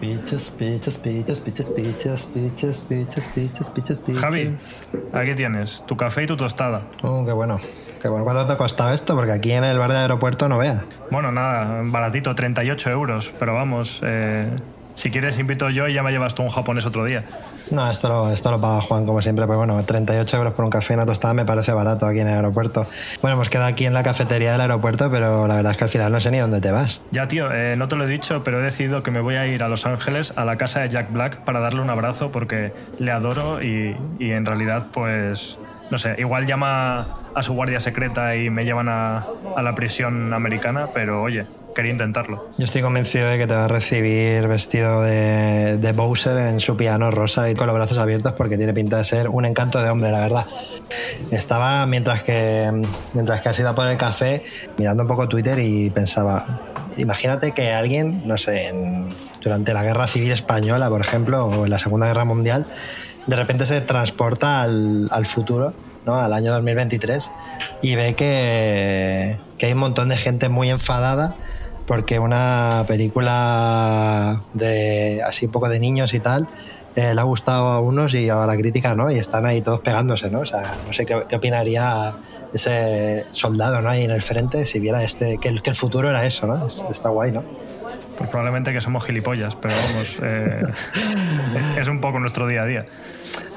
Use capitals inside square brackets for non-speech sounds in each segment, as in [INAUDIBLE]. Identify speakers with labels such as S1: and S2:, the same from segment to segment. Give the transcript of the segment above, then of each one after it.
S1: Pichas, pichas, pichas, pichas, pichas, pichas, pichas, pichas, pichas, pichas.
S2: Javi, aquí tienes tu café y tu tostada.
S1: Oh, qué bueno. Qué bueno. ¿Cuánto te ha costado esto? Porque aquí en el bar del aeropuerto no veas.
S2: Bueno, nada, baratito, 38 euros. Pero vamos, eh, si quieres invito yo y ya me llevas tú un japonés otro día.
S1: No, esto lo, esto lo paga Juan como siempre, pero bueno, 38 euros por un café y una tostada me parece barato aquí en el aeropuerto. Bueno, hemos quedado aquí en la cafetería del aeropuerto, pero la verdad es que al final no sé ni dónde te vas.
S2: Ya, tío, eh, no te lo he dicho, pero he decidido que me voy a ir a Los Ángeles, a la casa de Jack Black, para darle un abrazo porque le adoro y, y en realidad, pues, no sé, igual llama a su guardia secreta y me llevan a, a la prisión americana, pero oye, quería intentarlo.
S1: Yo estoy convencido de que te va a recibir vestido de, de Bowser en su piano rosa y con los brazos abiertos porque tiene pinta de ser un encanto de hombre, la verdad. Estaba, mientras que, mientras que has ido a por el café, mirando un poco Twitter y pensaba, imagínate que alguien, no sé, en- durante la Guerra Civil Española, por ejemplo, o en la Segunda Guerra Mundial, de repente se transporta al, al futuro, ¿no? al año 2023, y ve que, que hay un montón de gente muy enfadada porque una película de así un poco de niños y tal eh, le ha gustado a unos y a la crítica no y están ahí todos pegándose no o sea no sé qué, qué opinaría ese soldado no ahí en el frente si viera este que el, que el futuro era eso no Es- está guay no
S2: Pues probablemente que somos gilipollas, pero vamos, eh, [LAUGHS] es un poco nuestro día a día.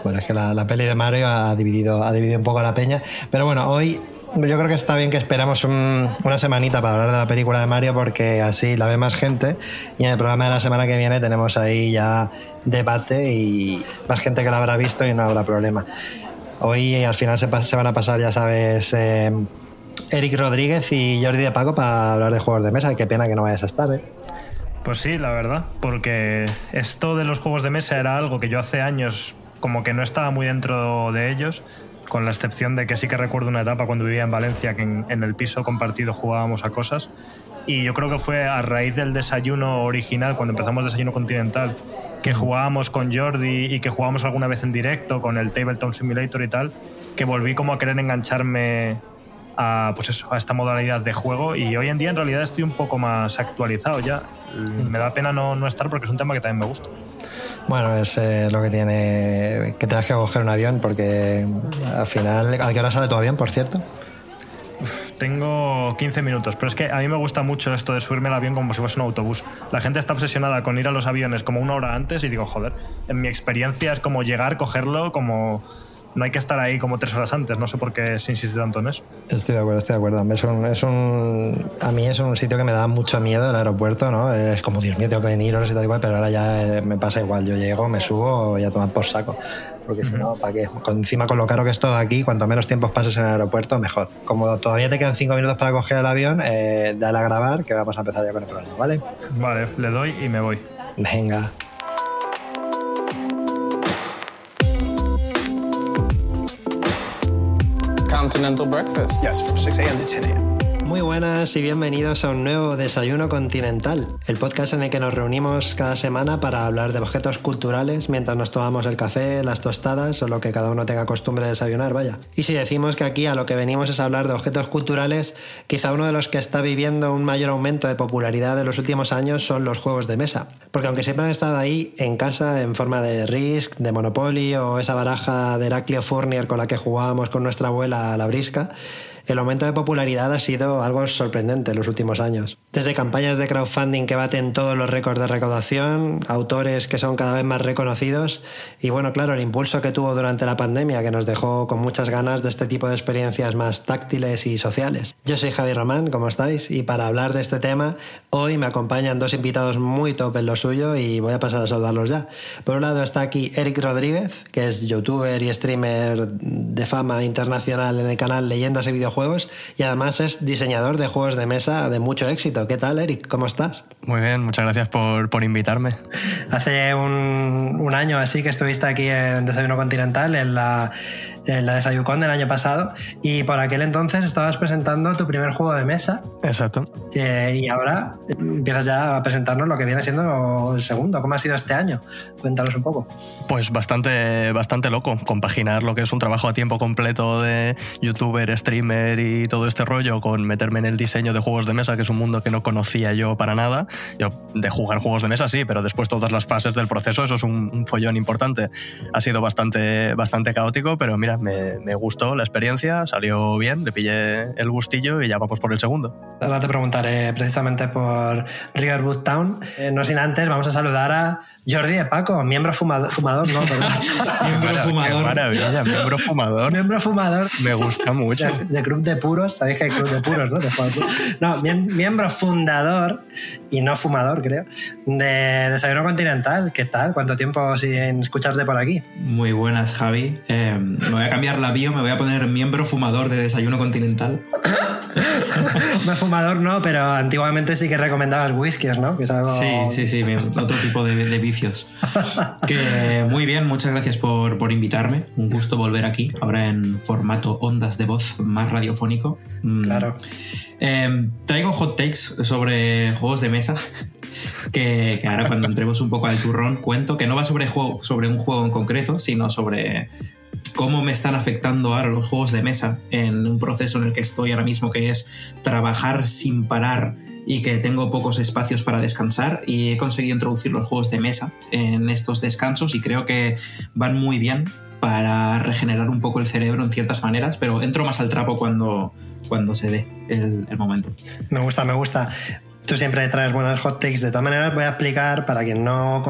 S1: Bueno, es que la, la peli de Mario ha dividido, ha dividido un poco la peña. Pero bueno, hoy yo creo que está bien que esperamos un- una semanita para hablar de la película de Mario porque así la ve más gente. Y en el programa de la semana que viene tenemos ahí ya debate y más gente que la habrá visto y no habrá problema. Hoy al final se van a pasar, ya sabes, eh, Eric Rodríguez y Jordi de Paco para hablar de juegos de mesa. Qué pena que no vayas a estar, ¿eh?
S2: Pues sí, la verdad, porque esto de los juegos de mesa era algo que yo hace años como que no estaba muy dentro de ellos, con la excepción de que sí que recuerdo una etapa cuando vivía en Valencia que en, en el piso compartido jugábamos a cosas. Y yo creo que fue a raíz del desayuno original, cuando empezamos Desayuno Continental, que jugábamos con Jordi y que jugábamos alguna vez en directo con el Tabletop Simulator y tal, que volví como a querer engancharme a, pues eso, a esta modalidad de juego y hoy en día en realidad estoy un poco más actualizado ya. Me da pena no, no estar porque es un tema que también me gusta.
S1: Bueno, es eh, lo que tiene que tengas que coger un avión porque al final, ¿a qué hora sale tu avión, por cierto?
S2: Tengo 15 minutos, pero es que a mí me gusta mucho esto de subirme al avión como si fuese un autobús. La gente está obsesionada con ir a los aviones como una hora antes y digo, joder, en mi experiencia es como llegar, cogerlo, como no hay que estar ahí como tres horas antes. No sé por qué se insiste tanto en eso.
S1: Estoy de acuerdo, estoy de acuerdo. Es un, es un, a mí es un sitio que me da mucho miedo el aeropuerto, ¿no? Es como, Dios mío, tengo que venir horas y tal igual, pero ahora ya eh, me pasa igual. Yo llego, me subo y a tomar por saco. Porque si no, ¿para qué? Con, encima con lo caro que es todo aquí, cuanto menos tiempo pases en el aeropuerto, mejor. Como todavía te quedan cinco minutos para coger el avión, eh, dale a grabar que vamos a empezar ya con el programa, ¿vale?
S2: Vale, le doy y me voy.
S1: Venga.
S3: Continental breakfast.
S4: Yes, from 6 a.m. to 10 a.m.
S1: Muy buenas y bienvenidos a un nuevo Desayuno Continental, el podcast en el que nos reunimos cada semana para hablar de objetos culturales mientras nos tomamos el café, las tostadas o lo que cada uno tenga costumbre de desayunar, vaya. Y si decimos que aquí a lo que venimos es hablar de objetos culturales, quizá uno de los que está viviendo un mayor aumento de popularidad en los últimos años son los juegos de mesa. Porque aunque siempre han estado ahí en casa en forma de Risk, de Monopoly o esa baraja de Heraclio Fournier con la que jugábamos con nuestra abuela a la brisca, el aumento de popularidad ha sido algo sorprendente en los últimos años. Desde campañas de crowdfunding que baten todos los récords de recaudación, autores que son cada vez más reconocidos y bueno, claro, el impulso que tuvo durante la pandemia que nos dejó con muchas ganas de este tipo de experiencias más táctiles y sociales. Yo soy Javi Román, ¿cómo estáis? Y para hablar de este tema Hoy me acompañan dos invitados muy top en lo suyo y voy a pasar a saludarlos ya. Por un lado está aquí Eric Rodríguez, que es youtuber y streamer de fama internacional en el canal Leyendas y Videojuegos y además es diseñador de juegos de mesa de mucho éxito. ¿Qué tal, Eric? ¿Cómo estás?
S4: Muy bien, muchas gracias por, por invitarme.
S1: Hace un, un año así que estuviste aquí en Desayuno Continental en la en la de Sayucon del año pasado, y por aquel entonces estabas presentando tu primer juego de mesa.
S4: Exacto.
S1: Eh, y ahora empiezas ya a presentarnos lo que viene siendo el segundo. ¿Cómo ha sido este año? Cuéntanos un poco.
S4: Pues bastante, bastante loco. Compaginar lo que es un trabajo a tiempo completo de youtuber, streamer y todo este rollo con meterme en el diseño de juegos de mesa, que es un mundo que no conocía yo para nada. Yo de jugar juegos de mesa sí, pero después todas las fases del proceso, eso es un, un follón importante. Ha sido bastante, bastante caótico, pero mira, me, gustó la experiencia, salió bien, le pillé el gustillo y ya vamos por el segundo.
S1: Ahora te preguntaré precisamente por Riverwood Town. Eh, no sin antes, vamos a saludar a Jordi de Paco, miembro fumador, no, perdón. [LAUGHS]
S4: miembro fumador. Qué maravilla, miembro fumador.
S1: miembro fumador.
S4: Me gusta mucho.
S1: De, Club de Puros, sabéis que hay Club de Puros, ¿no? no, miembro fundador y no fumador, creo, de Desayuno Continental. ¿Qué tal? ¿Cuánto tiempo sin escucharte por aquí?
S5: Muy buenas, Javi. Eh, me voy a cambiar la bio, me voy a poner miembro fumador de Desayuno Continental. [LAUGHS]
S1: no fumador no, pero antiguamente sí que recomendabas whiskies, ¿no? Que
S5: Sí, sí, sí, otro tipo de, de que muy bien, muchas gracias por, por, invitarme. Un gusto volver aquí, ahora en formato ondas de voz más radiofónico.
S1: Mm. Claro.
S5: Em, traigo hot takes sobre juegos de mesa. Que, ahora cuando entremos un poco al turrón cuento que no va sobre, juego, sobre un juego en concreto, sino sobre cómo me están afectando ahora los juegos de mesa en un proceso en el que estoy ahora mismo, que es trabajar sin parar y que tengo pocos espacios para descansar y he conseguido introducir los juegos de mesa en estos descansos y creo que van muy bien para regenerar un poco el cerebro en ciertas maneras, pero entro más al trapo cuando, cuando se dé el, el momento.
S1: Me gusta, me gusta. Tú siempre traes buenos hot takes. De todas maneras, voy a explicar para quien no.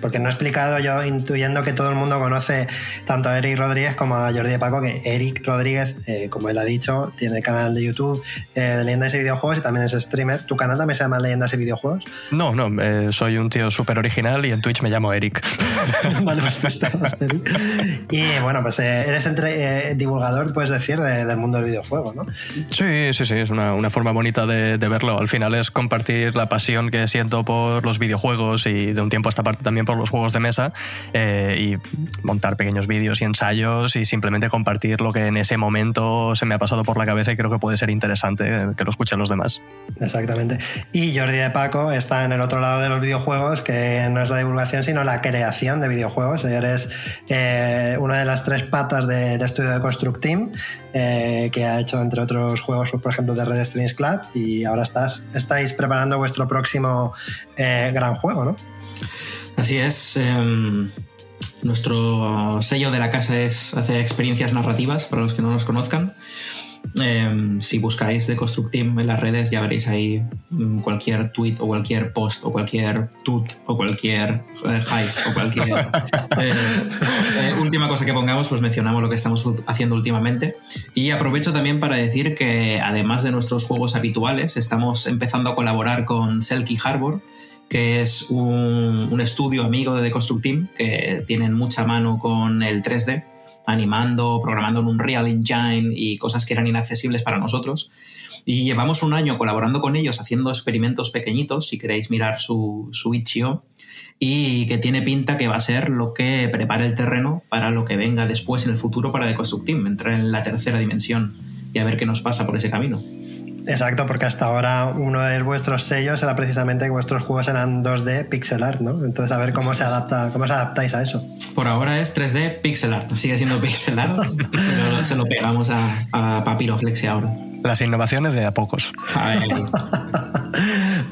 S1: Porque no he explicado yo, intuyendo que todo el mundo conoce tanto a Eric Rodríguez como a Jordi de Paco, que Eric Rodríguez, eh, como él ha dicho, tiene el canal de YouTube eh, de Leyendas y Videojuegos y también es streamer. ¿Tu canal también se llama Leyendas y Videojuegos?
S4: No, no, eh, soy un tío súper original y en Twitch me llamo Eric. [LAUGHS]
S1: vale, pues Eric. Y bueno, pues eres entre, divulgador, puedes decir, del mundo del videojuego, ¿no?
S4: Sí, sí, sí, es una, una forma bonita de, de verlo. Al final es compartir la pasión que siento por los videojuegos y de un tiempo a esta parte también por los juegos de mesa eh, y montar pequeños vídeos y ensayos y simplemente compartir lo que en ese momento se me ha pasado por la cabeza y creo que puede ser interesante que lo escuchen los demás.
S1: Exactamente. Y Jordi de Paco está en el otro lado de los videojuegos, que no es la divulgación, sino la creación de videojuegos. Eres eh, una de las tres patas del estudio de Construct Team, eh, que ha hecho entre otros juegos, por ejemplo, de Red Strings Club, y ahora estás, preparando vuestro próximo eh, gran juego, ¿no?
S5: Así es. Em, nuestro sello de la casa es hacer experiencias narrativas, para los que no nos conozcan. Em, si buscáis de Constructim en las redes ya veréis ahí mm, cualquier tweet o cualquier post o cualquier tut o cualquier eh, hype o cualquier [LAUGHS] eh, eh, última cosa que pongamos pues mencionamos lo que estamos haciendo últimamente. Y aprovecho también para decir que además de nuestros juegos habituales estamos empezando a colaborar con Selkie Harbor que es un, un estudio amigo de The Construct Team que tienen mucha mano con el 3D animando, programando en un Real Engine y cosas que eran inaccesibles para nosotros. Y llevamos un año colaborando con ellos haciendo experimentos pequeñitos, si queréis mirar su, su itch.io, y que tiene pinta que va a ser lo que prepare el terreno para lo que venga después en el futuro para The Team, entrar en la tercera dimensión y a ver qué nos pasa por ese camino.
S1: Exacto, porque hasta ahora uno de vuestros sellos era precisamente que vuestros juegos eran 2D pixel art, ¿no? Entonces a ver cómo se adapta, cómo se adaptáis a eso.
S5: Por ahora es 3D pixel art, sigue siendo pixel art, pero se lo pegamos a, a Papiroflexia ahora.
S4: Las innovaciones de a pocos.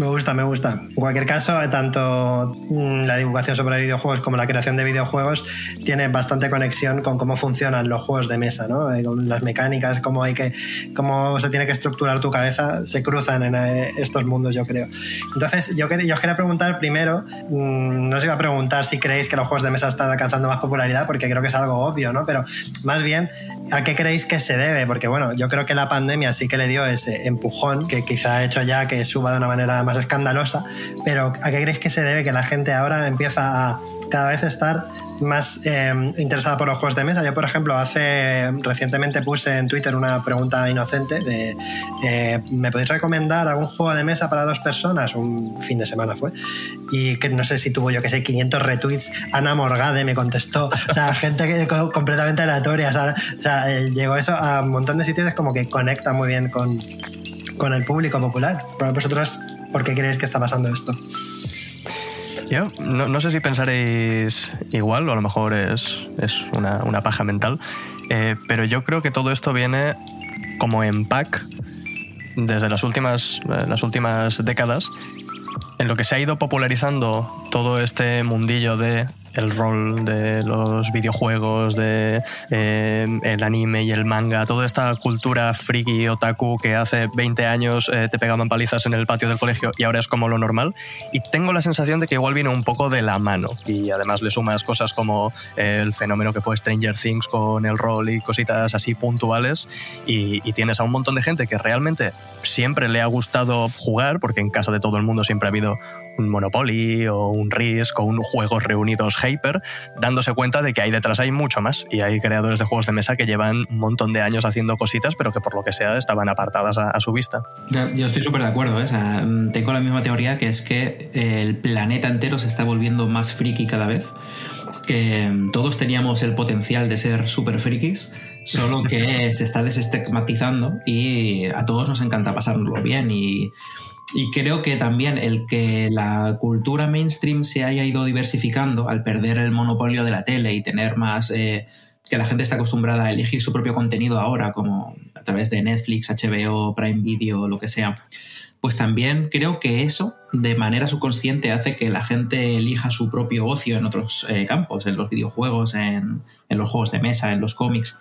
S1: Me gusta, me gusta. En cualquier caso, tanto mm, la divulgación sobre videojuegos como la creación de videojuegos tiene bastante conexión con cómo funcionan los juegos de mesa, ¿no? Eh, con las mecánicas, cómo hay que, cómo se tiene que estructurar tu cabeza, se cruzan en eh, estos mundos, yo creo. Entonces, yo, yo os quería preguntar primero, mm, no os iba a preguntar si creéis que los juegos de mesa están alcanzando más popularidad, porque creo que es algo obvio, ¿no? Pero más bien, ¿a qué creéis que se debe? Porque bueno, yo creo que la pandemia sí que le dio ese empujón que quizá ha hecho ya que suba de una manera manera más escandalosa, pero ¿a qué creéis que se debe que la gente ahora empieza a cada vez estar más eh, interesada por los juegos de mesa. Yo, por ejemplo, hace recientemente puse en Twitter una pregunta inocente de eh, ¿me podéis recomendar algún juego de mesa para dos personas? Un fin de semana fue. Y que no sé si tuvo yo que sé 500 retweets. Ana Morgade me contestó. O sea, [LAUGHS] gente que, completamente aleatoria. O sea, eh, llegó eso a un montón de sitios como que conecta muy bien con, con el público popular. Pero vosotros, ¿por qué creéis que está pasando esto?
S4: Yo no, sé si pensaréis igual, o a lo mejor es, es una, una, paja mental, eh, pero yo creo que todo esto viene como en pack desde las últimas, eh, las últimas décadas, en lo que se ha ido popularizando todo este mundillo de el rol de los videojuegos, de eh, el anime y el manga, toda esta cultura friki otaku que hace 20 años eh, te pegaban palizas en el patio del colegio y ahora es como lo normal. Y tengo la sensación de que igual viene un poco de la mano. Y además le sumas cosas como el fenómeno que fue Stranger Things con el rol y cositas así puntuales. Y, y tienes a un montón de gente que realmente siempre le ha gustado jugar, porque en casa de todo el mundo siempre ha habido un Monopoly o un Risk o un Juegos Reunidos Hyper, dándose cuenta de que ahí detrás hay mucho más y hay creadores de juegos de mesa que llevan un montón de años haciendo cositas, pero que por lo que sea estaban apartadas a, su vista.
S5: Yo estoy súper de acuerdo, ¿eh? tengo la misma teoría que es que el planeta entero se está volviendo más friki cada vez que todos teníamos el potencial de ser súper frikis, solo que [LAUGHS] se está desestigmatizando y a todos nos encanta pasárnoslo bien y y creo que también el que la cultura mainstream se haya ido diversificando al perder el monopolio de la tele y tener más... Eh, que la gente está acostumbrada a elegir su propio contenido ahora, como a través de Netflix, HBO, Prime Video, lo que sea, pues también creo que eso de manera subconsciente hace que la gente elija su propio ocio en otros eh, campos, en los videojuegos, en, en, los juegos de mesa, en los cómics.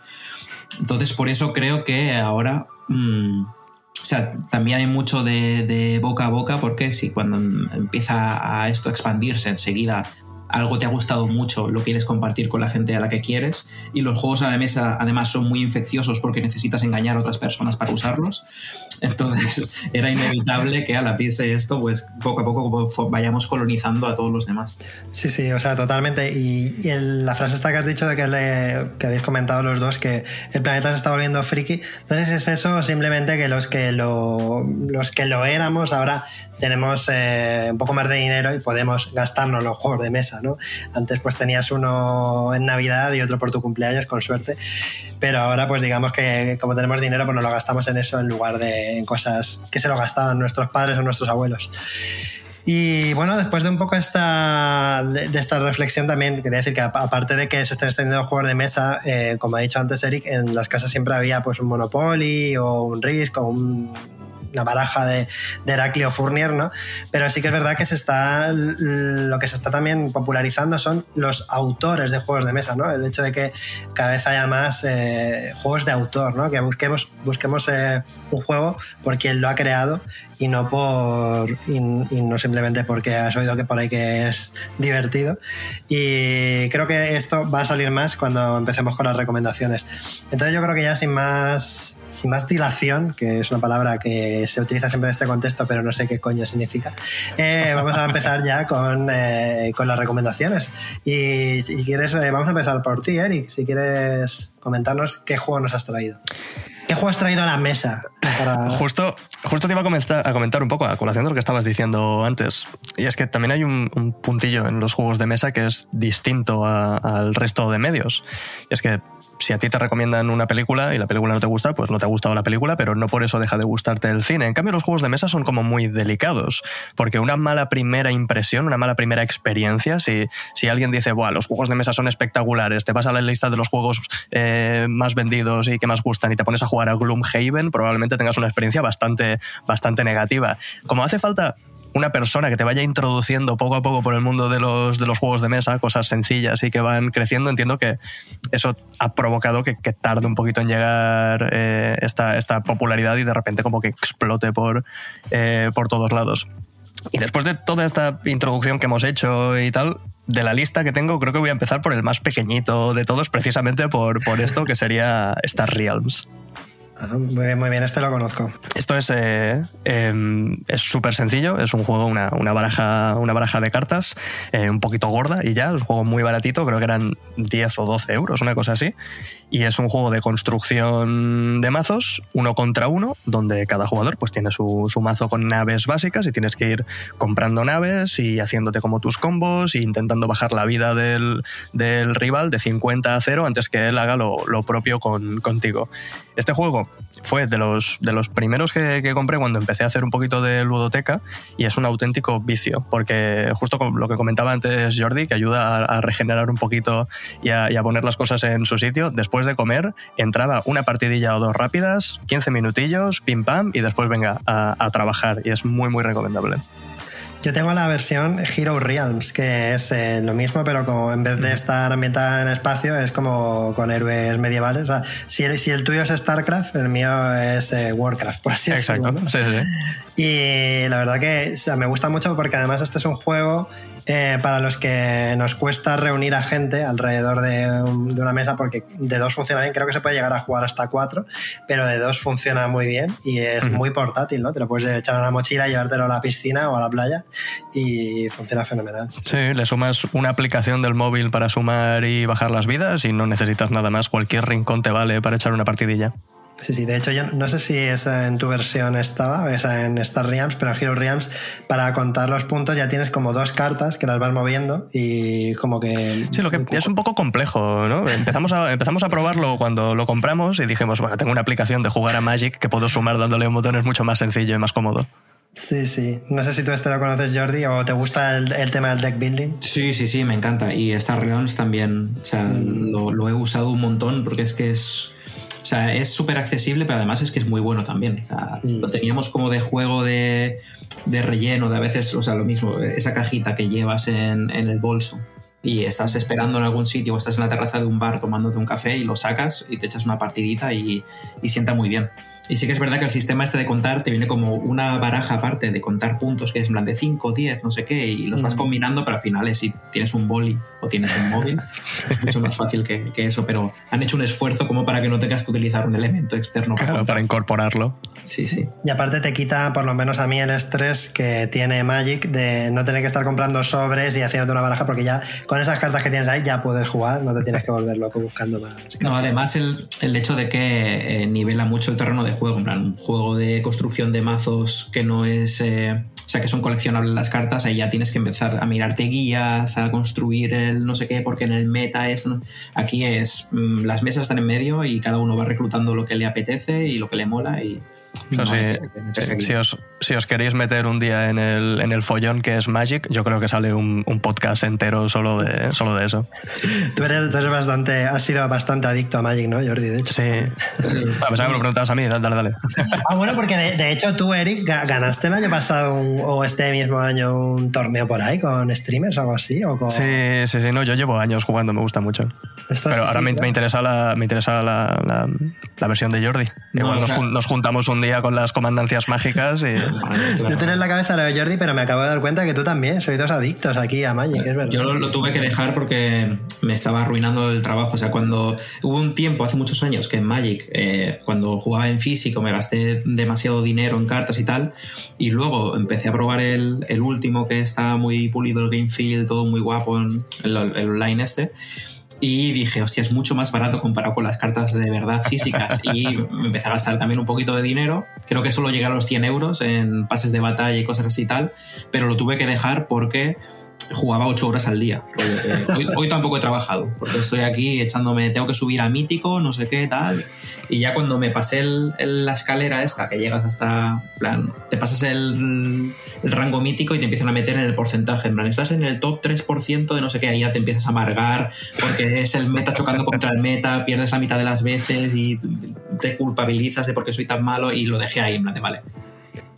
S5: Entonces, por eso creo que ahora... Mm, también hay mucho de, boca a boca porque si cuando empieza a esto a expandirse enseguida algo te ha gustado mucho, lo quieres compartir con la gente a la que quieres y los juegos de mesa además son muy infecciosos porque necesitas engañar a otras personas para usarlos. Entonces [LAUGHS] era inevitable que al abrirse esto, pues poco a poco vayamos colonizando a todos los demás.
S1: Sí, sí, o sea, totalmente. Y, la frase esta que has dicho de que, le, que habéis comentado los dos, que el planeta se está volviendo friki, entonces es eso simplemente que los que lo, los que lo éramos ahora tenemos eh, un poco más de dinero y podemos gastarnos los juegos de mesa, ¿no? Antes pues tenías uno en Navidad y otro por tu cumpleaños, con suerte, pero ahora pues digamos que como tenemos dinero pues nos lo gastamos en eso en lugar de en cosas que se lo gastaban nuestros padres o nuestros abuelos. Y bueno, después de un poco esta, de, esta reflexión también, quería decir que aparte de que se estén extendiendo juegos de mesa, eh, como ha dicho antes Eric, en las casas siempre había pues un Monopoly o un Risk o un la baraja de, de Heraclio Fournier, ¿no? Pero sí que es verdad que se está, lo que se está también popularizando son los autores de juegos de mesa, ¿no? El hecho de que cada vez haya más eh, juegos de autor, ¿no? Que busquemos, busquemos eh, un juego por quien lo ha creado y no por y, no simplemente porque has oído que por ahí que es divertido. Y creo que esto va a salir más cuando empecemos con las recomendaciones. Entonces yo creo que ya sin más sin más dilación que es una palabra que se utiliza siempre en este contexto pero no sé qué coño significa eh, vamos a empezar ya con, eh, con las recomendaciones. Y si quieres eh, vamos a empezar por ti Eric si quieres comentarnos qué juego nos has traído ¿Qué juego has traído a la mesa?
S4: Justo, justo te iba a comentar, a comentar un poco a colación de lo que estabas diciendo antes. Y es que también hay un, puntillo en los juegos de mesa que es distinto al resto de medios. Y es que si a ti te recomiendan una película y la película no te gusta, pues no te ha gustado la película, pero no por eso deja de gustarte el cine. En cambio, los juegos de mesa son como muy delicados, porque una mala primera impresión, una mala primera experiencia, si, si alguien dice, Buah, los juegos de mesa son espectaculares, te vas a la lista de los juegos eh, más vendidos y que más gustan y te pones a jugar a Gloomhaven, probablemente tengas una experiencia bastante, bastante negativa. Como hace falta una persona que te vaya introduciendo poco a poco por el mundo de los, de los juegos de mesa, cosas sencillas y que van creciendo, entiendo que eso ha provocado que, tarde un poquito en llegar eh, esta, esta, popularidad y de repente como que explote por, eh, por todos lados. Y después de toda esta introducción que hemos hecho y tal, de la lista que tengo, creo que voy a empezar por el más pequeñito de todos, precisamente por, por esto, que sería Star Realms.
S1: Muy bien, muy bien, este lo conozco.
S4: Esto es eh, em, es súper sencillo, es un juego, una, una, baraja, una baraja de cartas, eh, un poquito gorda y ya, es un juego muy baratito, creo que eran 10 o 12 euros, una cosa así. Y es un juego de construcción de mazos, uno contra uno, donde cada jugador pues, tiene su, su mazo con naves básicas y tienes que ir comprando naves y haciéndote como tus combos e intentando bajar la vida del, del rival de 50 a 0 antes que él haga lo, lo propio con, contigo. Este juego fue de los, de los primeros que, que, compré cuando empecé a hacer un poquito de ludoteca y es un auténtico vicio, porque justo lo que comentaba antes Jordi, que ayuda a, regenerar un poquito y a, a, poner las cosas en su sitio, después de comer entraba una partidilla o dos rápidas, 15 minutillos, pim pam, y después venga a, a trabajar y es muy muy recomendable.
S1: Yo tengo la versión Hero Realms, que es eh, lo mismo, pero como en vez de estar ambientada en espacio, es como con héroes medievales. O sea, si el, si el tuyo es StarCraft, el mío es eh, Warcraft, por así
S4: Exacto.
S1: decirlo.
S4: Sí, sí.
S1: Y la verdad que o sea, me gusta mucho porque además este es un juego eh, para los que nos cuesta reunir a gente alrededor de, un, de, una mesa, porque de dos funciona bien, creo que se puede llegar a jugar hasta cuatro, pero de dos funciona muy bien y es uh -huh. muy portátil, ¿no? Te lo puedes echar a la mochila, llevártelo a la piscina o a la playa y funciona fenomenal.
S4: Sí, le sumas una aplicación del móvil para sumar y bajar las vidas y no necesitas nada más, cualquier rincón te vale para echar una partidilla.
S1: Sí, sí, de hecho yo no sé si esa en tu versión estaba, esa en Star Realms, pero en Hero Realms para contar los puntos ya tienes como dos cartas que las vas moviendo y como que...
S4: Sí, lo que es un poco complejo, ¿no? Empezamos a, [LAUGHS] empezamos a probarlo cuando lo compramos y dijimos, bueno, tengo una aplicación de jugar a Magic que puedo sumar dándole un botón, es mucho más sencillo y más cómodo.
S1: Sí, sí. No sé si tú este lo conoces, Jordi, o te gusta el, el, tema del deck building.
S5: Sí, sí, sí, me encanta. Y Star Realms también. O sea, mm. lo, lo, he usado un montón porque es que es. O sea, es súper accesible, pero además es que es muy bueno también. O sea, mm. Lo teníamos como de juego de, de, relleno, de a veces, o sea, lo mismo, esa cajita que llevas en, en el bolso y estás esperando en algún sitio o estás en la terraza de un bar tomándote un café y lo sacas y te echas una partidita y, y sienta muy bien. Y sí que es verdad que el sistema este de contar te viene como una baraja aparte de contar puntos que es en plan de 5, 10, no sé qué, y los mm. vas combinando, pero al final es si tienes un boli o tienes un móvil, es [LAUGHS] mucho más fácil que, que, eso, pero han hecho un esfuerzo como para que no tengas que utilizar un elemento externo.
S4: Claro, para, para incorporarlo.
S5: Sí, sí.
S1: Y aparte te quita, por lo menos a mí, el estrés que tiene Magic de no tener que estar comprando sobres y haciéndote una baraja, porque ya con esas cartas que tienes ahí ya puedes jugar, no te tienes que volver loco buscando más.
S5: No, además el, el hecho de que eh, nivela mucho el terreno de juego, en plan, un juego de construcción de mazos que no es. Eh, o sea, que son coleccionables las cartas, ahí ya tienes que empezar a mirarte guías, a construir el no sé qué, porque en el meta es. Aquí es. Mmm, las mesas están en medio y cada uno va reclutando lo que le apetece y lo que le mola y.
S4: No, sí, sí, si, os, si, os, queréis meter un día en el, en el follón que es Magic, yo creo que sale un, un podcast entero solo de, solo de eso. [LAUGHS]
S1: Tú eres, tú eres, bastante, has sido bastante adicto a Magic, ¿no, Jordi? De hecho.
S4: Sí. a pesar que me lo preguntabas a mí, dale, dale. [LAUGHS]
S1: Ah, bueno, porque de, de, hecho tú, Eric, ganaste el año pasado un, o este mismo año un torneo por ahí con streamers o algo así. ¿o con...
S4: Sí, sí, sí, no, yo llevo años jugando, me gusta mucho. Pero ahora sí, me, claro. me, interesa, la, me interesa la, la, la versión de Jordi. No, Igual nos, nos, juntamos un día con las comandancias mágicas y. [LAUGHS]
S1: Yo tengo en la cabeza lo de Jordi, pero me acabo de dar cuenta que tú también sois dos adictos aquí a Magic, es verdad.
S5: Yo lo, lo, tuve que dejar porque me estaba arruinando el trabajo. O sea, cuando hubo un tiempo, hace muchos años, que en Magic, eh, cuando jugaba en físico, me gasté demasiado dinero en cartas y tal. Y luego empecé a probar el, el último que está muy pulido, el game feel, todo muy guapo, en el, el online este y dije, hostia, es mucho más barato comparado con las cartas de verdad físicas. Y [LAUGHS] me empecé a gastar también un poquito de dinero. Creo que solo llegué a los 100 euros en pases de batalla y cosas así y tal, pero lo tuve que dejar porque jugaba 8 horas al día. Eh, [LAUGHS] hoy, hoy, tampoco he trabajado, porque estoy aquí echándome, tengo que subir a mítico, no sé qué, tal. Y ya cuando me pasé el, el, la escalera esta, que llegas hasta, plan, te pasas el, el, rango mítico y te empiezan a meter en el porcentaje. En plan, estás en el top 3% de no sé qué, ahí ya te empiezas a amargar, porque es el meta chocando contra el meta, pierdes la mitad de las veces y te culpabilizas de por qué soy tan malo y lo dejé ahí, en plan de, vale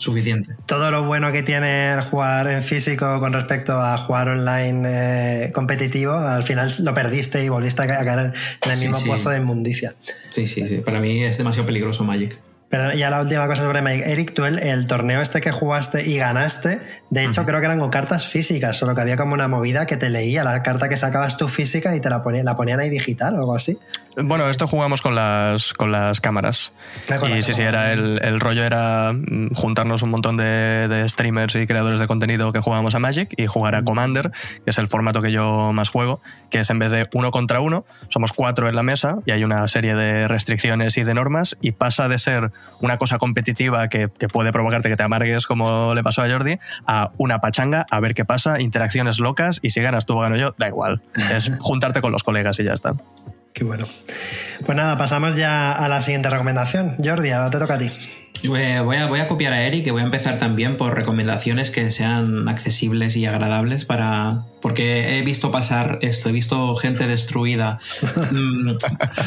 S5: suficiente.
S1: Todo lo bueno que tiene el jugar en físico con respecto a jugar online eh, competitivo, al final lo perdiste y volviste a caer en el mismo sí, sí. pozo de inmundicia.
S5: Sí, sí, sí. Para mí es demasiado peligroso Magic.
S1: Pero ya la última cosa sobre Mike. Eric, tú el, el torneo este que jugaste y ganaste, de hecho creo que eran con cartas físicas, solo que había como una movida que te leía la carta que sacabas tú física y te la, ponía, la ponían ahí digital o algo así.
S4: Bueno, esto jugamos con las, con las cámaras.
S1: Con
S4: y sí, sí, era el, el rollo era mm, juntarnos un montón de, de streamers y creadores de contenido que jugábamos a Magic y jugar a Commander, que es el formato que yo más juego, que es en vez de uno contra uno, somos cuatro en la mesa y hay una serie de restricciones y de normas y pasa de ser una cosa competitiva que, que puede provocarte que te amargues como le pasó a Jordi, a una pachanga, a ver qué pasa, interacciones locas y si ganas tú o gano yo, da igual. Es juntarte con los colegas y ya está.
S1: Qué bueno. Pues nada, pasamos ya a la siguiente recomendación. Jordi, ahora te toca a ti.
S5: Eh, Voy a, voy a copiar a Eric y voy a empezar también por recomendaciones que sean accesibles y agradables para... Porque he visto pasar esto, he visto gente destruida. [LAUGHS] Mm,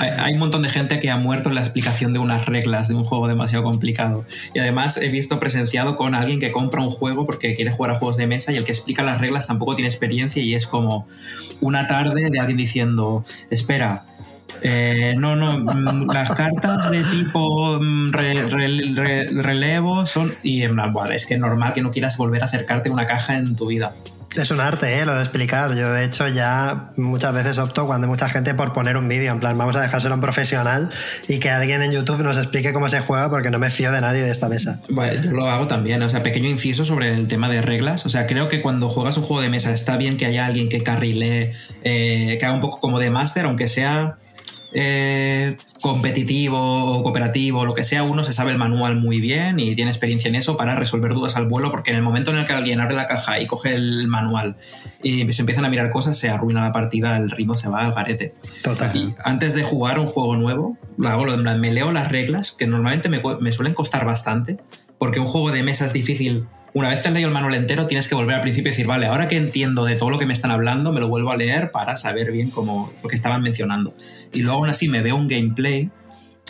S5: hay, hay un montón de gente que ha muerto en la explicación de unas reglas de un juego demasiado complicado. Y además he visto presenciado con alguien que compra un juego porque quiere jugar a juegos de mesa y el que explica las reglas tampoco tiene experiencia y es como una tarde de alguien diciendo, espera, eh, no, no, mm, las cartas de tipo mm, re- re- re- relevo son. Y en plan, "Buah, es que es normal que no quieras volver a acercarte a una caja en tu vida.
S1: Es un arte, ¿eh? lo de explicar. Yo, de hecho, ya muchas veces opto cuando hay mucha gente por poner un vídeo. En plan, vamos a dejárselo a un profesional y que alguien en YouTube nos explique cómo se juega porque no me fío de nadie de esta mesa.
S5: Bueno, yo lo hago también, o sea, pequeño inciso sobre el tema de reglas. O sea, creo que cuando juegas un juego de mesa está bien que haya alguien que carrile, eh, que haga un poco como de máster, aunque sea eh, competitivo o cooperativo lo que sea, uno se sabe el manual muy bien y tiene experiencia en eso para resolver dudas al vuelo, porque en el momento en el que alguien abre la caja y coge el manual y se empiezan a mirar cosas, se arruina la partida, el ritmo se va al garete.
S1: Total.
S5: Y antes de jugar un juego nuevo, me leo las reglas, que normalmente me, me suelen costar bastante, porque un juego de mesa es difícil. Una vez te has leído el manual entero, tienes que volver al principio y decir, vale, ahora que entiendo de todo lo que me están hablando, me lo vuelvo a leer para saber bien cómo, lo que estaban mencionando. Y luego aún así me veo un gameplay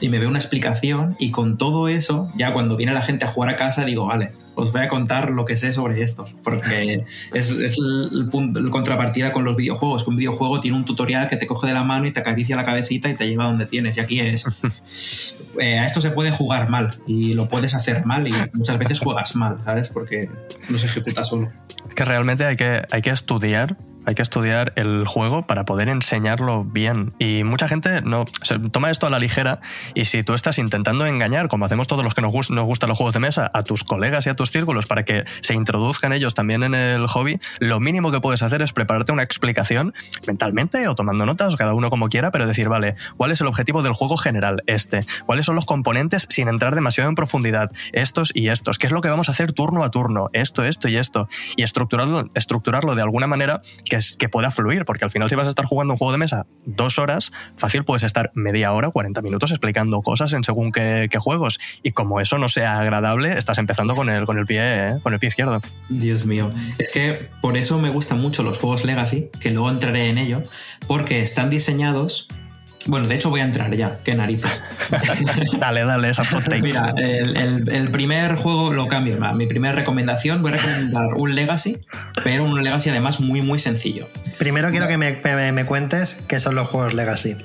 S5: y me veo una explicación y con todo eso, ya cuando viene la gente a jugar a casa, digo, vale, os voy a contar lo que sé sobre esto, porque es, es el, punto, el contrapartida con los videojuegos, que un videojuego tiene un tutorial que te coge de la mano y te acaricia la cabecita y te lleva donde tienes, y aquí es, [LAUGHS] eh, a esto se puede jugar mal y lo puedes hacer mal y [LAUGHS] muchas veces juegas mal, ¿sabes? Porque no se ejecuta solo.
S4: que realmente hay que, hay que estudiar. Hay que estudiar el juego para poder enseñarlo bien. Y mucha gente no se toma esto a la ligera. Y si tú estás intentando engañar, como hacemos todos los que nos, nos gustan los juegos de mesa, a tus colegas y a tus círculos para que se introduzcan ellos también en el hobby, lo mínimo que puedes hacer es prepararte una explicación mentalmente o tomando notas, cada uno como quiera, pero decir, vale, ¿cuál es el objetivo del juego general? Este. ¿Cuáles son los componentes sin entrar demasiado en profundidad? Estos y estos. ¿Qué es lo que vamos a hacer turno a turno? Esto, esto y esto. Y estructurarlo, estructurarlo de alguna manera que, es, que pueda fluir, porque al final si vas a estar jugando un juego de mesa dos horas, fácil puedes estar media hora, 40 minutos explicando cosas en según qué, qué juegos. Y como eso no sea agradable, estás empezando con el, con el pie, ¿eh? con el pie izquierdo.
S5: Dios mío. Es que por eso me gustan mucho los juegos Legacy, que luego entraré en ello, porque están diseñados. Bueno, de hecho voy a entrar ya, qué narices. [LAUGHS]
S4: dale, dale, esas hot.
S5: Mira, el, el- el primer juego lo cambio. Mi primera recomendación, voy a recomendar un Legacy, pero un Legacy además muy, muy sencillo.
S1: Primero quiero que me, me- me cuentes qué son los juegos Legacy.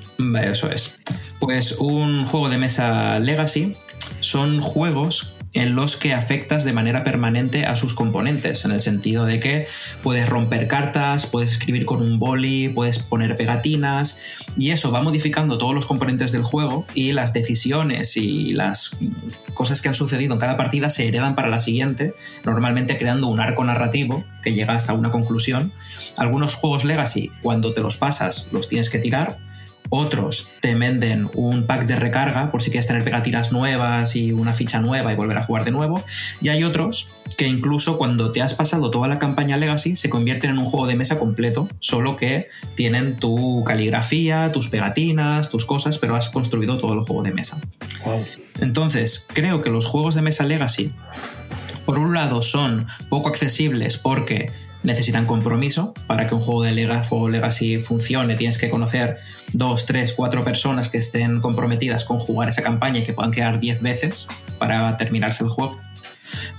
S5: Eso es. Pues un juego de mesa Legacy son juegos en los que afectas de manera permanente a sus componentes, en el sentido de que puedes romper cartas, puedes escribir con un boli, puedes poner pegatinas, y eso va modificando todos los componentes del juego y las decisiones y las cosas que han sucedido en cada partida se heredan para la siguiente, normalmente creando un arco narrativo que llega hasta una conclusión. Algunos juegos Legacy, cuando te los pasas, los tienes que tirar, otros te venden un pack de recarga por si quieres tener pegatinas nuevas y una ficha nueva y volver a jugar de nuevo. Y hay otros que incluso cuando te has pasado toda la campaña Legacy se convierten en un juego de mesa completo, solo que tienen tu caligrafía, tus pegatinas, tus cosas, pero has construido todo el juego de mesa.
S1: Wow.
S5: Entonces, creo que los juegos de mesa Legacy, por un lado, son poco accesibles porque necesitan compromiso. Para que un juego de Lega- juego Legacy funcione, tienes que conocer dos, tres, cuatro personas que estén comprometidas con jugar esa campaña y que puedan quedar 10 veces para terminarse el juego.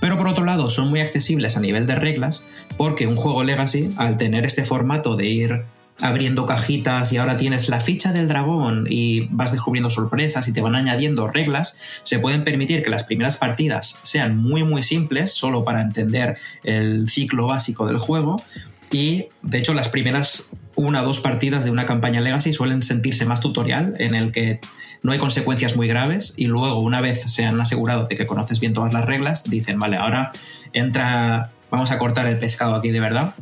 S5: Pero por otro lado, son muy accesibles a nivel de reglas porque un juego Legacy, al tener este formato de ir abriendo cajitas y ahora tienes la ficha del dragón y vas descubriendo sorpresas y te van añadiendo reglas, se pueden permitir que las primeras partidas sean muy muy simples, solo para entender el ciclo básico del juego. Y de hecho las primeras una o dos partidas de una campaña Legacy suelen sentirse más tutorial, en el que no hay consecuencias muy graves y luego una vez se han asegurado de que conoces bien todas las reglas, dicen, vale, ahora entra, vamos a cortar el pescado aquí de verdad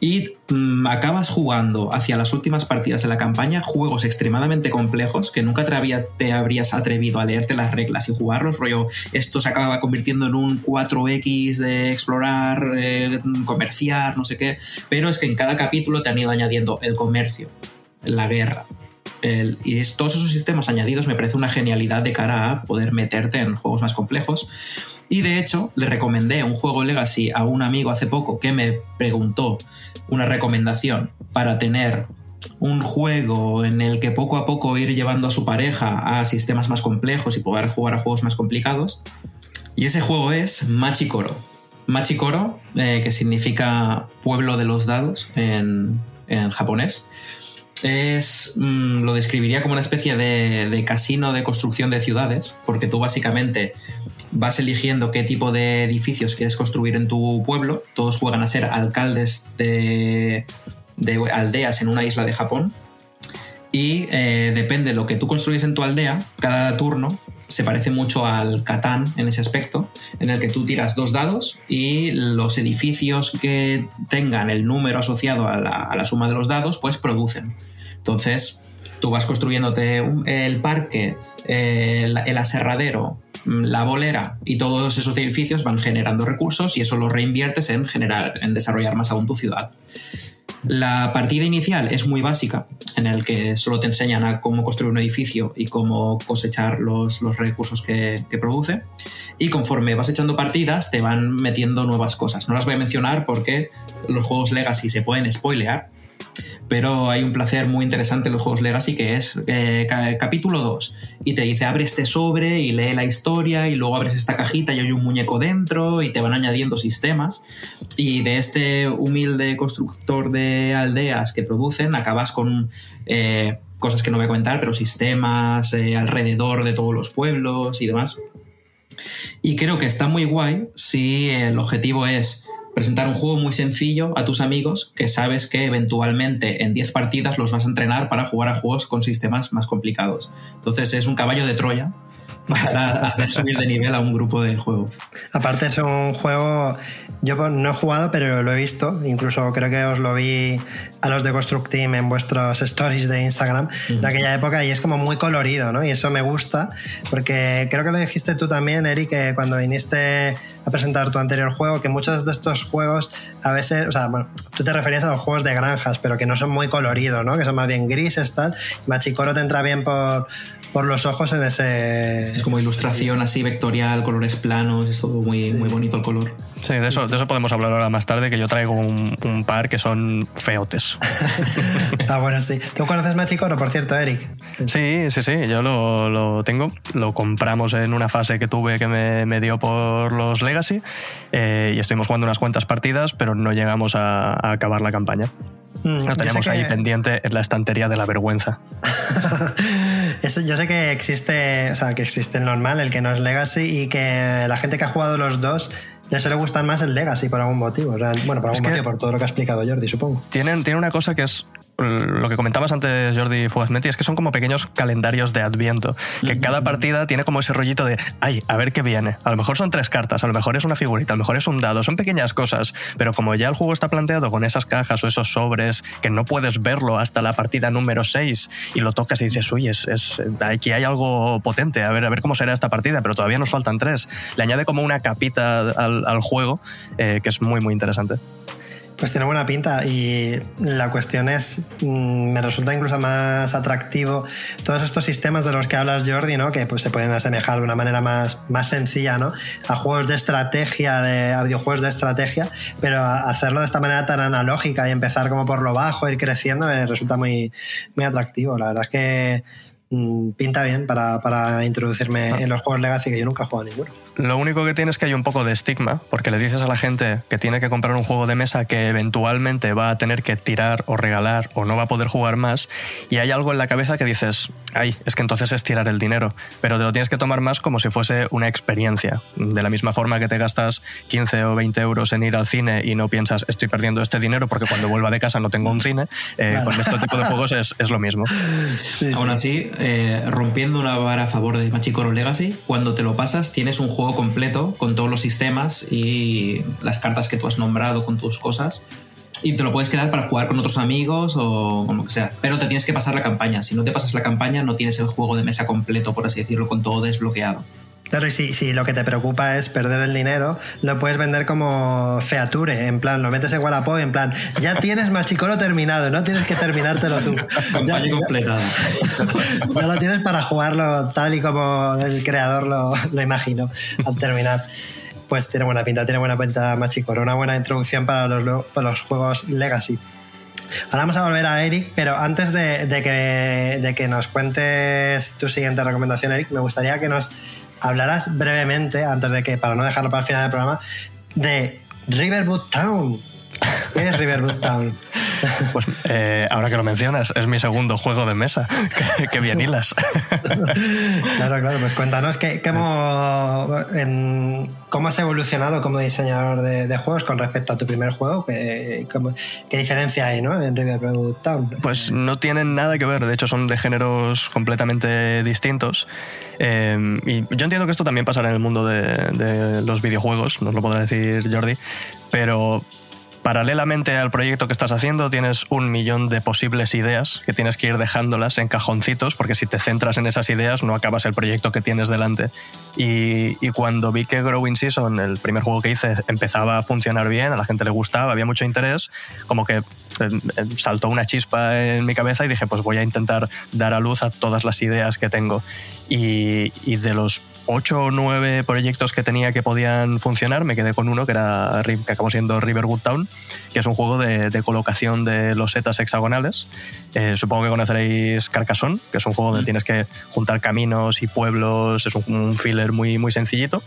S5: y mm, acabas jugando hacia las últimas partidas de la campaña juegos extremadamente complejos que nunca te, te, habrías atrevido a leerte las reglas y jugarlos, rollo, esto se acaba convirtiendo en un 4X de explorar, eh, comerciar, no sé qué, pero es que en cada capítulo te han ido añadiendo el comercio, la guerra, y todos esos sistemas añadidos me parece una genialidad de cara a poder meterte en juegos más complejos. Y de hecho, le recomendé un juego Legacy a un amigo hace poco que me preguntó una recomendación para tener un juego en el que poco a poco ir llevando a su pareja a sistemas más complejos y poder jugar a juegos más complicados. Y ese juego es Machikoro. Machikoro, eh, que significa pueblo de los dados en, en japonés es mm, lo describiría como una especie de, de, casino de construcción de ciudades, porque tú básicamente vas eligiendo qué tipo de edificios quieres construir en tu pueblo. Todos juegan a ser alcaldes de, aldeas en una isla de Japón. Y eh, depende de lo que tú construyes en tu aldea, cada turno se parece mucho al Catán en ese aspecto, en el que tú tiras dos dados y los edificios que tengan el número asociado a la, a la suma de los dados, pues producen. Entonces, tú vas construyéndote el parque, el, aserradero, la bolera y todos esos edificios van generando recursos y eso lo reinviertes en generar, en desarrollar más aún tu ciudad. La partida inicial es muy básica, en el que solo te enseñan a cómo construir un edificio y cómo cosechar los, recursos que, que, produce. Y conforme vas echando partidas, te van metiendo nuevas cosas. No las voy a mencionar porque los juegos Legacy se pueden spoilear, pero hay un placer muy interesante en los juegos Legacy que es eh, capítulo 2 y te dice abre este sobre y lee la historia y luego abres esta cajita y hay un muñeco dentro y te van añadiendo sistemas. Y de este humilde constructor de aldeas que producen acabas con eh, cosas que no voy a comentar pero sistemas eh, alrededor de todos los pueblos y demás y creo que está muy guay si el objetivo es presentar un juego muy sencillo a tus amigos que sabes que eventualmente en 10 partidas los vas a entrenar para jugar a juegos con sistemas más complicados. Entonces es un caballo de Troya para [LAUGHS] hacer subir de nivel a un grupo de juego.
S1: Aparte es un juego, yo no he jugado, pero lo he visto, incluso creo que os lo vi a los de Construct Team en vuestros stories de Instagram en aquella época y es como muy colorido, ¿no? Y eso me gusta, porque creo que lo dijiste tú también, Eric, que cuando viniste a presentar tu anterior juego, que muchos de estos juegos a veces, o sea, bueno, tú te referías a los juegos de granjas, pero que no son muy coloridos, ¿no? Que son más bien grises, tal. Machicoro te entra bien por, por los ojos en ese...
S5: Es como ilustración así vectorial, colores planos, es todo muy, muy bonito el color.
S4: Sí, de eso, de eso podemos hablar ahora más tarde, que yo traigo un, un par que son feotes. [LAUGHS]
S1: ah, bueno, sí. ¿Tú conoces Machicoro, por cierto, Eric?
S4: Sí, sí, sí, yo lo, lo tengo. Lo compramos en una fase que tuve que me, me dio por los Legacy eh, y estuvimos jugando unas cuantas partidas, pero no llegamos a, a acabar la campaña. Mm, lo teníamos ahí pendiente en la estantería de la vergüenza. [LAUGHS]
S1: Eso, yo sé que existe, o sea, que existe el normal, el que no es Legacy, y que la gente que ha jugado los dos le suele gustar más el Legacy por algún motivo. bueno, por algún motivo, por todo lo que ha explicado Jordi, supongo.
S4: Tienen, tiene una cosa que es lo que comentabas antes, Jordi Fuazmetti, es que son como pequeños calendarios de Adviento. Que cada partida tiene como ese rollito de, ay, a ver qué viene. A lo mejor son tres cartas, a lo mejor es una figurita, a lo mejor es un dado. Son pequeñas cosas, pero como ya el juego está planteado con esas cajas o esos sobres que no puedes verlo hasta la partida número 6 y lo tocas y dices, uy, es, es, aquí hay algo potente, a ver, a ver cómo será esta partida, pero todavía nos faltan tres. Le añade como una capita al, al juego eh, que es muy, muy interesante.
S1: Pues tiene buena pinta y la cuestión es, mm, me resulta incluso más atractivo todos estos sistemas de los que hablas Jordi, ¿no? que pues, se pueden asemejar de una manera más, más sencilla ¿no? a juegos de estrategia, de, a videojuegos de estrategia, pero hacerlo de esta manera tan analógica y empezar como por lo bajo, ir creciendo, me resulta muy, muy atractivo. La verdad es que pinta bien para, para introducirme ah. en los juegos Legacy que yo nunca he jugado ninguno.
S4: Lo único que tiene es que hay un poco de estigma, porque le dices a la gente que tiene que comprar un juego de mesa que eventualmente va a tener que tirar o regalar o no va a poder jugar más, y hay algo en la cabeza que dices, ay, es que entonces es tirar el dinero, pero te lo tienes que tomar más como si fuese una experiencia. De la misma forma que te gastas 15 o 20 euros en ir al cine y no piensas, estoy perdiendo este dinero porque cuando vuelva de casa no tengo un cine, eh, con este tipo de juegos es, es lo mismo.
S5: Aún así, eh, rompiendo una vara a favor de Machicoro Legacy, cuando te lo pasas tienes un juego completo con todos los sistemas y las cartas que tú has nombrado con tus cosas. Y te lo puedes quedar para jugar con otros amigos o como que sea. Pero te tienes que pasar la campaña. Si no te pasas la campaña, no tienes el juego de mesa completo, por así decirlo, con todo desbloqueado.
S1: Claro, y si, lo que te preocupa es perder el dinero, lo puedes vender como feature, en plan, lo metes en Wallapop, en plan, ya tienes Machicoro terminado, no tienes que terminártelo tú. [LAUGHS]
S5: Campaña completada. [LAUGHS]
S1: Ya, lo tienes para jugarlo tal y como el creador lo, lo imagino al terminar. Pues tiene buena pinta, tiene buena pinta Machicoro, una buena introducción para los, para los juegos Legacy. Ahora vamos a volver a Eric, pero antes de, de, que, de que nos cuentes tu siguiente recomendación, Eric, me gustaría que nos hablarás brevemente, antes de que, para no dejarlo para el final del programa, de Riverwood Town. ¿Qué es Riverwood Town? [LAUGHS]
S4: Pues eh, ahora que lo mencionas, es mi segundo juego de mesa. [LAUGHS] que, bien hilas. [LAUGHS]
S1: claro, claro, pues cuéntanos que, cómo, en, cómo has evolucionado como diseñador de, juegos con respecto a tu primer juego. ¿Qué, qué diferencia hay ¿no? en Riverwood Town?
S4: Pues no tienen nada que ver, de hecho son de géneros completamente distintos. Eh, y yo entiendo que esto también pasará en el mundo de, de los videojuegos, nos lo podrá decir Jordi, pero paralelamente al proyecto que estás haciendo tienes un millón de posibles ideas que tienes que ir dejándolas en cajoncitos porque si te centras en esas ideas no acabas el proyecto que tienes delante. Y, cuando vi que Growing Season, el primer juego que hice, empezaba a funcionar bien, a la gente le gustaba, había mucho interés, como que em, em, saltó una chispa en mi cabeza y dije, pues voy a intentar dar a luz a todas las ideas que tengo. Y, y de los ocho o nueve proyectos que tenía que podían funcionar, me quedé con uno que, era, que acabó siendo Riverwood Town, que es un juego de, colocación de losetas hexagonales. Eh, supongo que conoceréis Carcassonne, que es un juego donde mm. tienes que juntar caminos y pueblos, es un, filler muy, muy sencillito.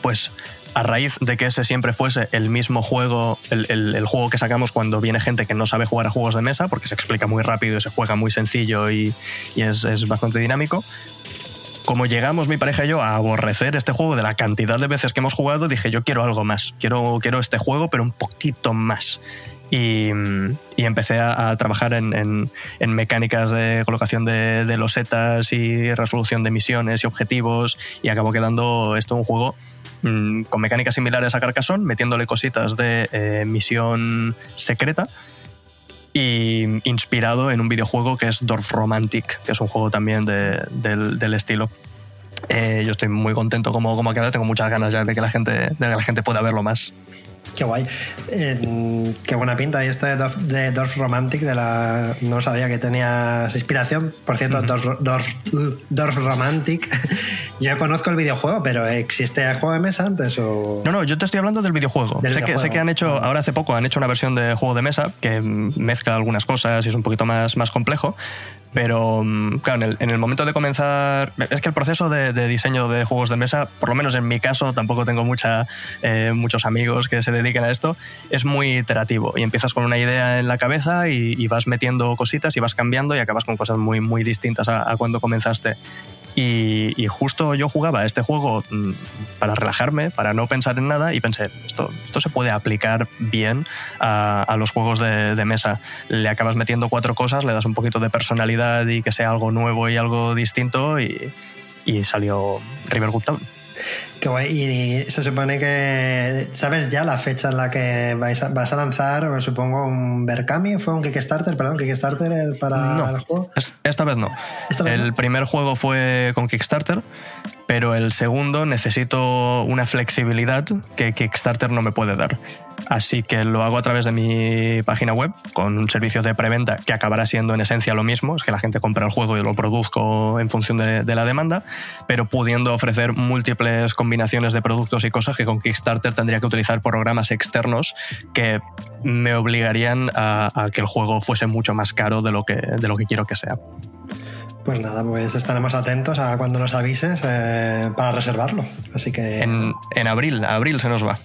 S4: Pues a raíz de que ese siempre fuese el mismo juego, el, juego que sacamos cuando viene gente que no sabe jugar a juegos de mesa, porque se explica muy rápido y se juega muy sencillo y, es, es, bastante dinámico, como llegamos mi pareja y yo a aborrecer este juego de la cantidad de veces que hemos jugado, dije yo quiero algo más, quiero, quiero este juego pero un poquito más. Y, empecé a, trabajar en, mecánicas de colocación de, losetas y resolución de misiones y objetivos y acabó quedando esto un juego mm, con mecánicas similares a Carcassonne, metiéndole cositas de eh, misión secreta y inspirado en un videojuego que es Dorf Romantic, que es un juego también del, del, estilo. Eh, yo estoy muy contento como, como ha quedado, tengo muchas ganas ya de que la gente, de que la gente pueda verlo más.
S1: Qué guay. qué buena pinta. Y esto de Dorf, Romantic, de la, no sabía que tenías inspiración. Por cierto, Dorf, Romantic. [LAUGHS] yo conozco el videojuego, pero ¿existe el juego de mesa antes? O...
S4: No, no, yo te estoy hablando del videojuego. sé, Que, sé que han hecho, ahora hace poco han hecho una versión de juego de mesa que mezcla algunas cosas y es un poquito más, más complejo. Pero, mm, claro, en el, momento de comenzar. Es que el proceso de, diseño de juegos de mesa, por lo menos en mi caso, tampoco tengo mucha, eh, muchos amigos que se dediquen a esto, es muy iterativo. Y empiezas con una idea en la cabeza y, vas metiendo cositas y vas cambiando y acabas con cosas muy, muy distintas a cuando comenzaste. Y, justo yo jugaba este juego mm, para relajarme, para no pensar en nada, y pensé, esto, esto se puede aplicar bien a, los juegos de, mesa. Le acabas metiendo cuatro cosas, le das un poquito de personalidad y que sea algo nuevo y algo distinto, y, y salió River Good.
S1: Qué guay. Y se supone que. ¿Sabes ya la fecha en la que vais a, vas a lanzar, supongo, un Berkami? ¿Fue un Kickstarter? Perdón, ¿Kickstarter para el juego?
S4: Esta vez no. el primer juego fue con Kickstarter, pero el segundo necesito una flexibilidad que Kickstarter no me puede dar. Así que lo hago a través de mi página web con un servicio de preventa que acabará siendo en esencia lo mismo, es que la gente compra el juego y lo produzco en función de, la demanda, pero pudiendo ofrecer múltiples combinaciones de productos y cosas que con Kickstarter tendría que utilizar programas externos que me obligarían a, que el juego fuese mucho más caro de lo que, de lo que quiero que sea.
S1: Pues nada, pues estaremos atentos a cuando nos avises eh, para reservarlo. Así que.
S4: En, en abril, abril se nos va.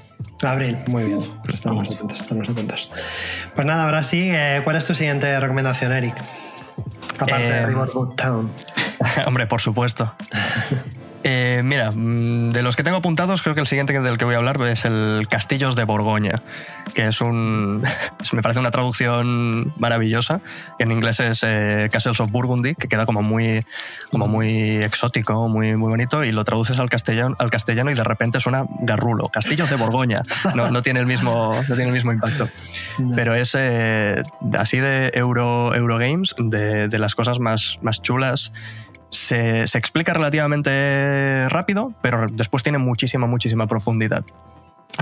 S1: Abril, muy bien. Estamos atentos, estamos atentos. Pues nada, ahora sí, eh, ¿cuál es tu siguiente recomendación, Eric? Aparte de
S4: Eh,
S1: Riverwood Town. [LAUGHS]
S4: Hombre, por supuesto. [LAUGHS] Eh, mira, mm, de los que tengo apuntados, creo que el siguiente del que voy a hablar es el Castillos de Borgoña, que es un. [LAUGHS] me parece una traducción maravillosa. que En inglés es eh, Castles of Burgundy, que queda como muy, como muy exótico, muy, muy bonito, y lo traduces al castellano, al castellano y de repente suena garrulo. Castillos de Borgoña. No, no tiene, el mismo, no tiene el mismo impacto. Pero es eh, así de Euro, Eurogames, de, de las cosas más, más chulas. Se, se explica relativamente rápido, pero después tiene muchísima, muchísima profundidad.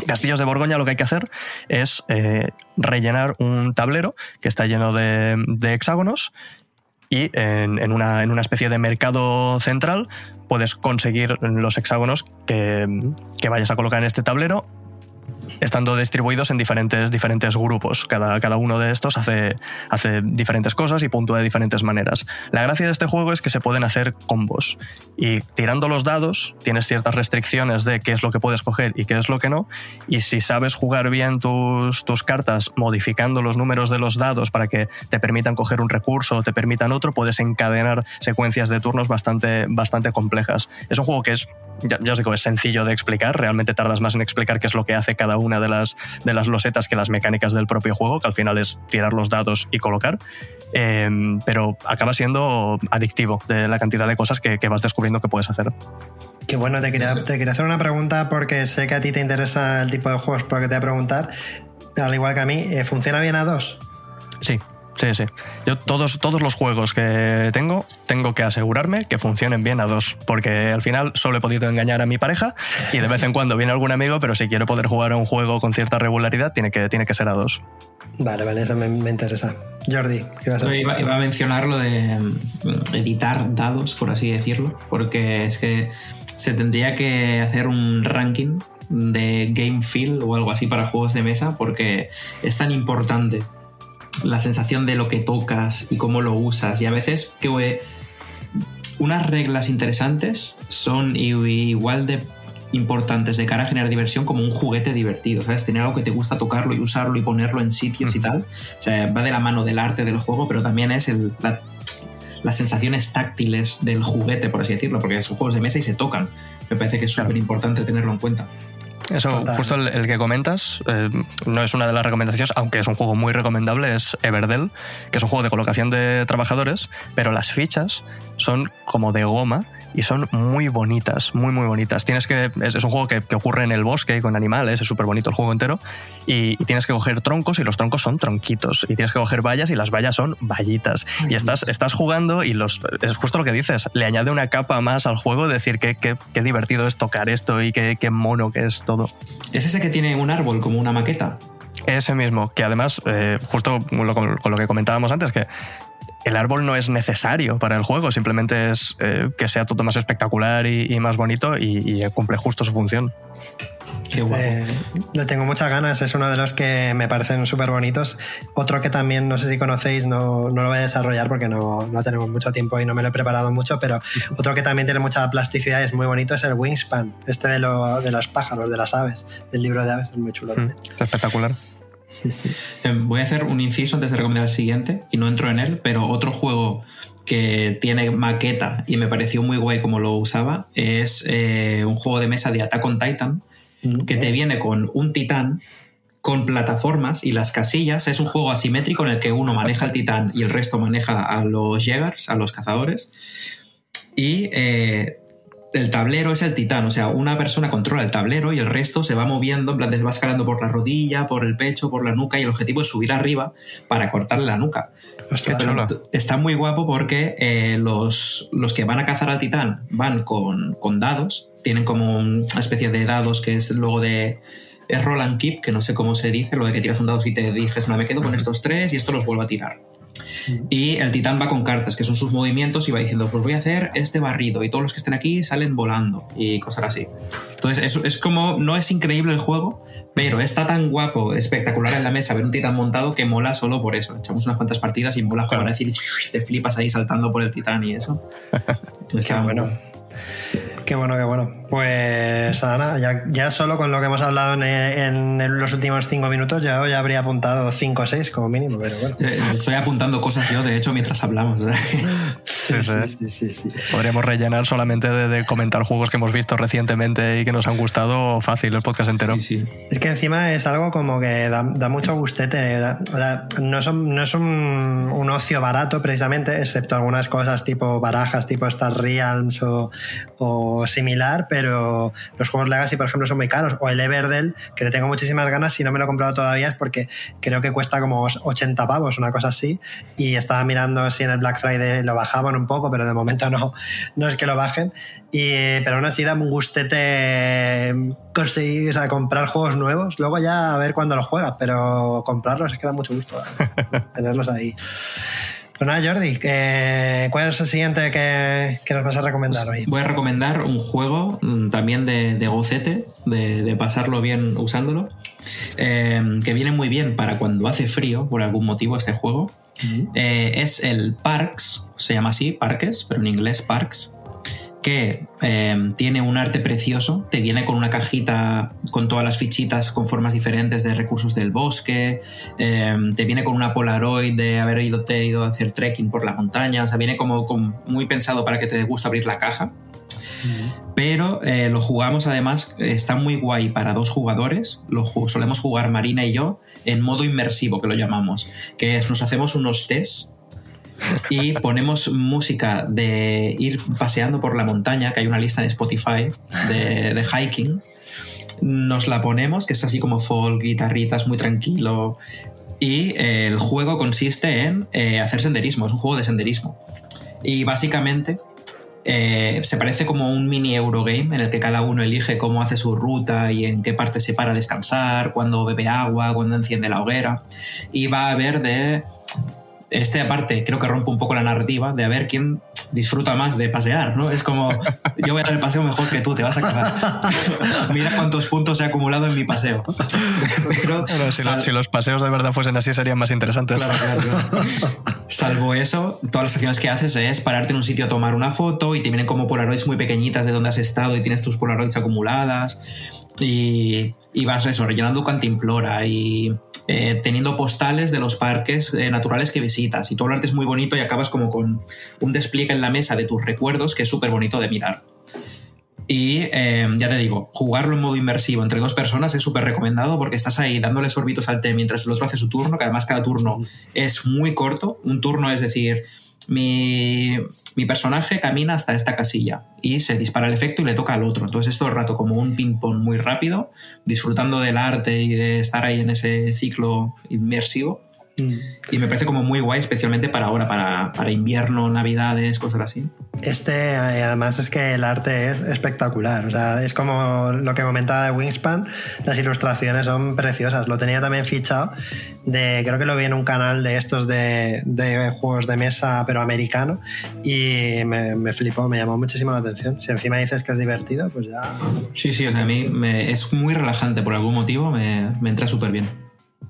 S4: Castillos de Borgoña lo que hay que hacer es eh, rellenar un tablero que está lleno de, de hexágonos y en, en una, en una especie de mercado central puedes conseguir los hexágonos que, que vayas a colocar en este tablero estando distribuidos en diferentes, diferentes grupos. Cada, cada uno de estos hace, hace diferentes cosas y puntúa de diferentes maneras. La gracia de este juego es que se pueden hacer combos. Y tirando los dados, tienes ciertas restricciones de qué es lo que puedes coger y qué es lo que no. Y si sabes jugar bien tus, tus cartas, modificando los números de los dados para que te permitan coger un recurso o te permitan otro, puedes encadenar secuencias de turnos bastante, bastante complejas. Es un juego que es ya, ya os digo, es sencillo de explicar, realmente tardas más en explicar qué es lo que hace cada una de las, de las losetas que las mecánicas del propio juego, que al final es tirar los dados y colocar, Eh, pero acaba siendo adictivo de la cantidad de cosas que, que vas descubriendo que puedes hacer.
S1: Que bueno, te quería, te quería hacer una pregunta porque sé que a ti te interesa el tipo de juegos por el que te voy a preguntar. Al igual que a mí, ¿eh, ¿funciona bien a dos?
S4: Sí, sí, sí. Yo todos, todos los juegos que tengo, tengo que asegurarme que funcionen bien a dos, porque al final solo he podido engañar a mi pareja y de vez en cuando viene algún amigo, pero si quiero poder jugar a un juego con cierta regularidad, tiene que, tiene que ser a dos.
S1: Vale, vale, eso me, me interesa. Jordi, ¿qué ibas a
S5: Yo
S1: decir?
S5: iba, iba a mencionar lo de mm, editar dados, por así decirlo, porque es que se tendría que hacer un ranking de game feel o algo así para juegos de mesa, porque es tan importante la sensación de lo que tocas y cómo lo usas. Y a veces que unas reglas interesantes son igual de importantes de cara a generar diversión como un juguete divertido, ¿sabes? Tener algo que te gusta tocarlo y usarlo y ponerlo en sitios y tal. O sea, va de la mano del arte del juego, pero también es el, la- las sensaciones táctiles del juguete, por así decirlo, porque son juegos de mesa y se tocan. Me parece que es súper importante tenerlo en cuenta.
S4: Eso, justo el, el que comentas, eh, no es una de las recomendaciones, aunque es un juego muy recomendable, es Everdell, que es un juego de colocación de trabajadores, pero las fichas son como de goma y son muy bonitas, muy, muy bonitas. Tienes que, es, es un juego que, que ocurre en el bosque con animales, es súper bonito el juego entero, y, y tienes que coger troncos y los troncos son tronquitos, y tienes que coger vallas y las vallas son vallitas. Y estás, estás jugando y los, es justo lo que dices, le añade una capa más al juego, decir que, que- qué divertido es tocar esto y qué, qué mono que es todo.
S5: ¿Es ese que tiene un árbol como una maqueta?
S4: Ese mismo, que además, eh, justo lo, con lo que comentábamos antes, que el árbol no es necesario para el juego, simplemente es eh, que sea todo más espectacular y, y más bonito y, y cumple justo su función.
S5: Qué guapo.
S1: Eh, le tengo muchas ganas, es uno de los que me parecen súper bonitos. Otro que también, no sé si conocéis, no, no lo voy a desarrollar porque no, no tenemos mucho tiempo y no me lo he preparado mucho, pero otro que también tiene mucha plasticidad y es muy bonito es el Wingspan, este de, lo- de los pájaros, de las aves, del libro de aves, es muy chulo
S4: Mm,
S1: también.
S4: espectacular.
S1: Sí, sí.
S5: Eh, Voy a hacer un inciso antes de recomendar el siguiente, y no entro en él, pero otro juego que tiene maqueta y me pareció muy guay como lo usaba es eh, un juego de mesa de Attack on Titan que te viene con un titán con plataformas y las casillas. Es un juego asimétrico en el que uno maneja el titán y el resto maneja a los Jägers, a los cazadores. Y eh, el tablero es el titán, o sea, una persona controla el tablero y el resto se va moviendo, en plan, se va escalando por la rodilla, por el pecho, por la nuca y el objetivo es subir arriba para cortarle la nuca. Pero está muy guapo porque eh, los, los que van a cazar al titán van con, con dados, tienen como una especie de dados que es luego de... Es roll and keep, que no sé cómo se dice, lo de que tiras un dado y te dices, no, me quedo con estos tres y esto los vuelvo a tirar. Y el titán va con cartas, que son sus movimientos, y va diciendo, pues voy a hacer este barrido, y todos los que estén aquí salen volando, y cosas así. Entonces, es, es como, no es increíble el juego, pero está tan guapo, espectacular en la mesa ver un titán montado que mola solo por eso. Echamos unas cuantas partidas y mola jugar a decir, te flipas ahí saltando por el titán y eso. [LAUGHS]
S1: Está bueno. Qué bueno, qué bueno. Pues Ana, ya, ya solo con lo que hemos hablado en, en los últimos cinco minutos, ya, ya habría apuntado cinco o seis como mínimo, pero bueno.
S5: Eh, Estoy apuntando cosas yo, de hecho, mientras hablamos. [LAUGHS]
S1: Sí, sí, sí, sí.
S4: Podríamos rellenar solamente de, comentar juegos que hemos visto recientemente y que nos han gustado fácil el podcast entero.
S1: Es que encima es algo como que da, mucho gustete. No, es un, ocio barato precisamente, excepto algunas cosas tipo barajas, tipo Star Realms o, o similar, pero los juegos Legacy, por ejemplo, son muy caros. O el Everdell, que le tengo muchísimas ganas, si no me lo he comprado todavía es porque creo que cuesta como 80 pavos, una cosa así. Y estaba mirando si en el Black Friday lo bajaban un poco, pero de momento no, no es que lo bajen. Y, pero aún así da un gustete conseguir, o sea, comprar juegos nuevos. Luego ya a ver cuándo los juegas, pero comprarlos es que da mucho gusto ¿eh? [LAUGHS] tenerlos ahí. Pues nada, Jordi, ¿qué- ¿cuál es el siguiente que, que nos vas a recomendar hoy?
S5: Voy a recomendar un juego mm, también de, de gocete, de, de pasarlo bien usándolo, eh, que viene muy bien para cuando hace frío, por algún motivo, este juego. Eh, es el Parks, se llama así, Parques, pero en inglés Parks, que eh, tiene un arte precioso, te viene con una cajita con todas las fichitas con formas diferentes de recursos del bosque, eh, te viene con una Polaroid de haber ido, te a hacer trekking por la montaña, o sea, viene como, como muy pensado para que te dé gusto abrir la caja. Pero eh, lo jugamos además, está muy guay para dos jugadores, lo ju- solemos jugar Marina y yo en modo inmersivo, que lo llamamos, que es nos hacemos unos test y [LAUGHS] ponemos música de ir paseando por la montaña, que hay una lista en Spotify de, de hiking, nos la ponemos, que es así como folk, guitarritas, muy tranquilo, y eh, el juego consiste en eh, hacer senderismo, es un juego de senderismo. Y básicamente eh, se parece como un mini Eurogame en el que cada uno elige cómo hace su ruta y en qué parte se para a descansar, cuándo bebe agua, cuándo enciende la hoguera. Y va a haber de... Este aparte creo que rompe un poco la narrativa de a ver quién disfruta más de pasear, ¿no? Es como, yo voy a dar el paseo mejor que tú, te vas a cagar. [LAUGHS] Mira cuántos puntos he acumulado en mi paseo. [LAUGHS] Pero
S4: si, lo-
S5: sal-
S4: si los paseos de verdad fuesen así serían más interesantes.
S5: Claro, claro, claro. Salvo eso, todas las acciones que haces es pararte en un sitio a tomar una foto y te vienen como polaroids muy pequeñitas de donde has estado y tienes tus polaroids acumuladas y, y vas eso, rellenando cantimplora y eh, teniendo postales de los parques eh, naturales que visitas y todo el arte es muy bonito y acabas como con un despliegue en la mesa de tus recuerdos que es súper bonito de mirar. Y eh, ya te digo, jugarlo en modo inmersivo entre dos personas es súper recomendado porque estás ahí dándole sorbitos al té mientras el otro hace su turno, que además cada turno es muy corto. Un turno es decir, mi, mi personaje camina hasta esta casilla y se dispara el efecto y le toca al otro. Entonces es todo el rato como un ping-pong muy rápido, disfrutando del arte y de estar ahí en ese ciclo inmersivo. Y me parece como muy guay, especialmente para ahora, para, para invierno, navidades, cosas así.
S1: Este, eh, además, es que el arte es espectacular. O sea, es como lo que comentaba de Wingspan. Las ilustraciones son preciosas. Lo tenía también fichado. De, creo que lo vi en un canal de estos de, de juegos de mesa, pero americano. Y me, me flipó, me llamó muchísimo la atención. Si encima dices que es divertido, pues ya.
S5: Sí, sí, o sea, a mí me- es muy relajante por algún motivo, me, me entra súper bien.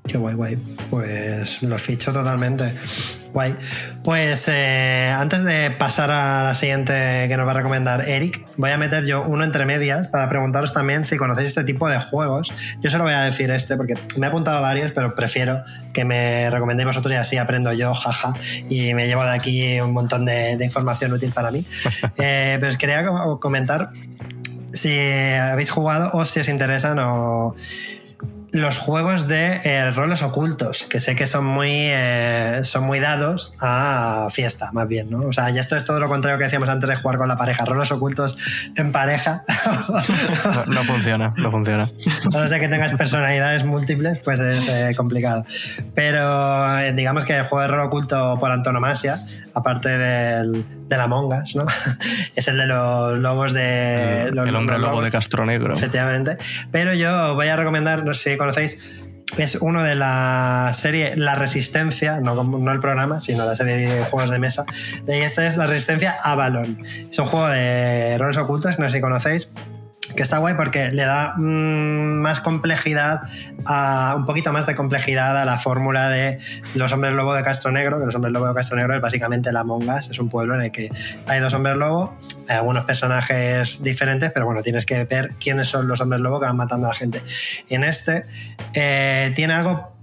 S1: Qué guay, guay. Pues lo ficho totalmente. Guay. Pues eh, antes de pasar a la siguiente que nos va a recomendar Eric, voy a meter yo uno entre medias para preguntaros también si conocéis este tipo de juegos. Yo solo voy a decir este porque me he apuntado a varios, pero prefiero que me recomendéis vosotros y así aprendo yo, jaja, y me llevo de aquí un montón de, de información útil para mí. [LAUGHS] Eh, pero os quería co- comentar si habéis jugado o si os interesan o los juegos de eh, roles ocultos, que sé que son muy, eh, son muy dados a fiesta, más bien, ¿no? O sea, ya esto es todo lo contrario que decíamos antes de jugar con la pareja. Roles ocultos en pareja.
S4: No, no funciona, no funciona.
S1: A no ser que tengas personalidades múltiples, pues es eh, complicado. Pero digamos que el juego de rol oculto por antonomasia, aparte del, del Among Us, ¿no? [LAUGHS] es el de los lobos de...
S4: El,
S1: los-
S4: el hombre lobo de Castro Negro.
S1: Efectivamente. Pero yo voy a recomendar, no sé si conocéis es uno de la serie La Resistencia, no, no el programa, sino la serie de juegos de mesa. Y esta es La Resistencia Avalon. Es un juego de roles ocultos, no sé si conocéis que está guay porque le da mm, más complejidad, a, un poquito más de complejidad a la fórmula de los hombres lobo de Castro Negro, que los hombres lobo de Castro Negro es básicamente la Mongas, es un pueblo en el que hay dos hombres lobo, hay algunos personajes diferentes, pero bueno, tienes que ver quiénes son los hombres lobo que van matando a la gente. Y en este eh, tiene algo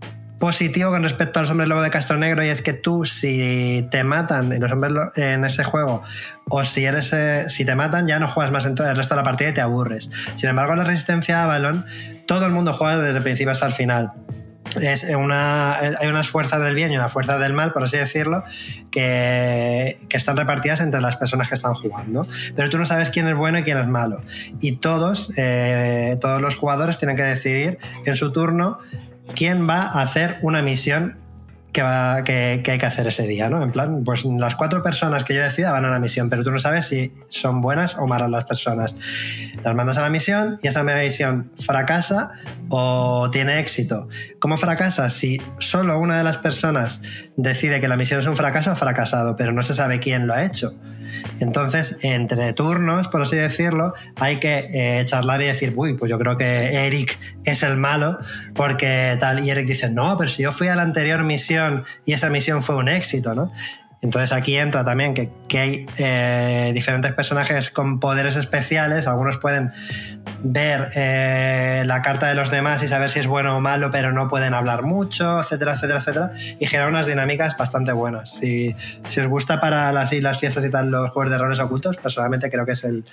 S1: positivo con respecto a los lobo de Castro Negro y es que tú si te matan en, los hombres en ese juego o si eres eh, si te matan ya no juegas más en todo el resto de la partida y te aburres. Sin embargo, en la resistencia a balón todo el mundo juega desde el principio hasta el final. Es una, hay unas fuerzas del bien y unas fuerzas del mal, por así decirlo, que, que, están repartidas entre las personas que están jugando. Pero tú no sabes quién es bueno y quién es malo. Y todos, eh, todos los jugadores tienen que decidir en su turno quién va a hacer una misión que, va, que, hay que hacer ese día, ¿no? En plan, pues las cuatro personas que yo decida van a la misión, pero tú no sabes si son buenas o malas las personas. Las mandas a la misión y esa misión fracasa o tiene éxito. ¿Cómo fracasa? Si solo una de las personas decide que la misión es un fracaso, ha fracasado, pero no se sabe quién lo ha hecho. Entonces, entre turnos, por así decirlo, hay que eh, charlar y decir, uy, pues yo creo que Eric es el malo, porque tal. Y Eric dice, no, pero si yo fui a la anterior misión y esa misión fue un éxito, ¿no? Entonces aquí entra también que, hay eh, diferentes personajes con poderes especiales, algunos pueden ver eh, la carta de los demás y saber si es bueno o malo, pero no pueden hablar mucho, etcétera, etcétera, etcétera, y generar unas dinámicas bastante buenas. Si, si os gusta para las, las fiestas y tal los juegos de roles ocultos, personalmente creo que es el,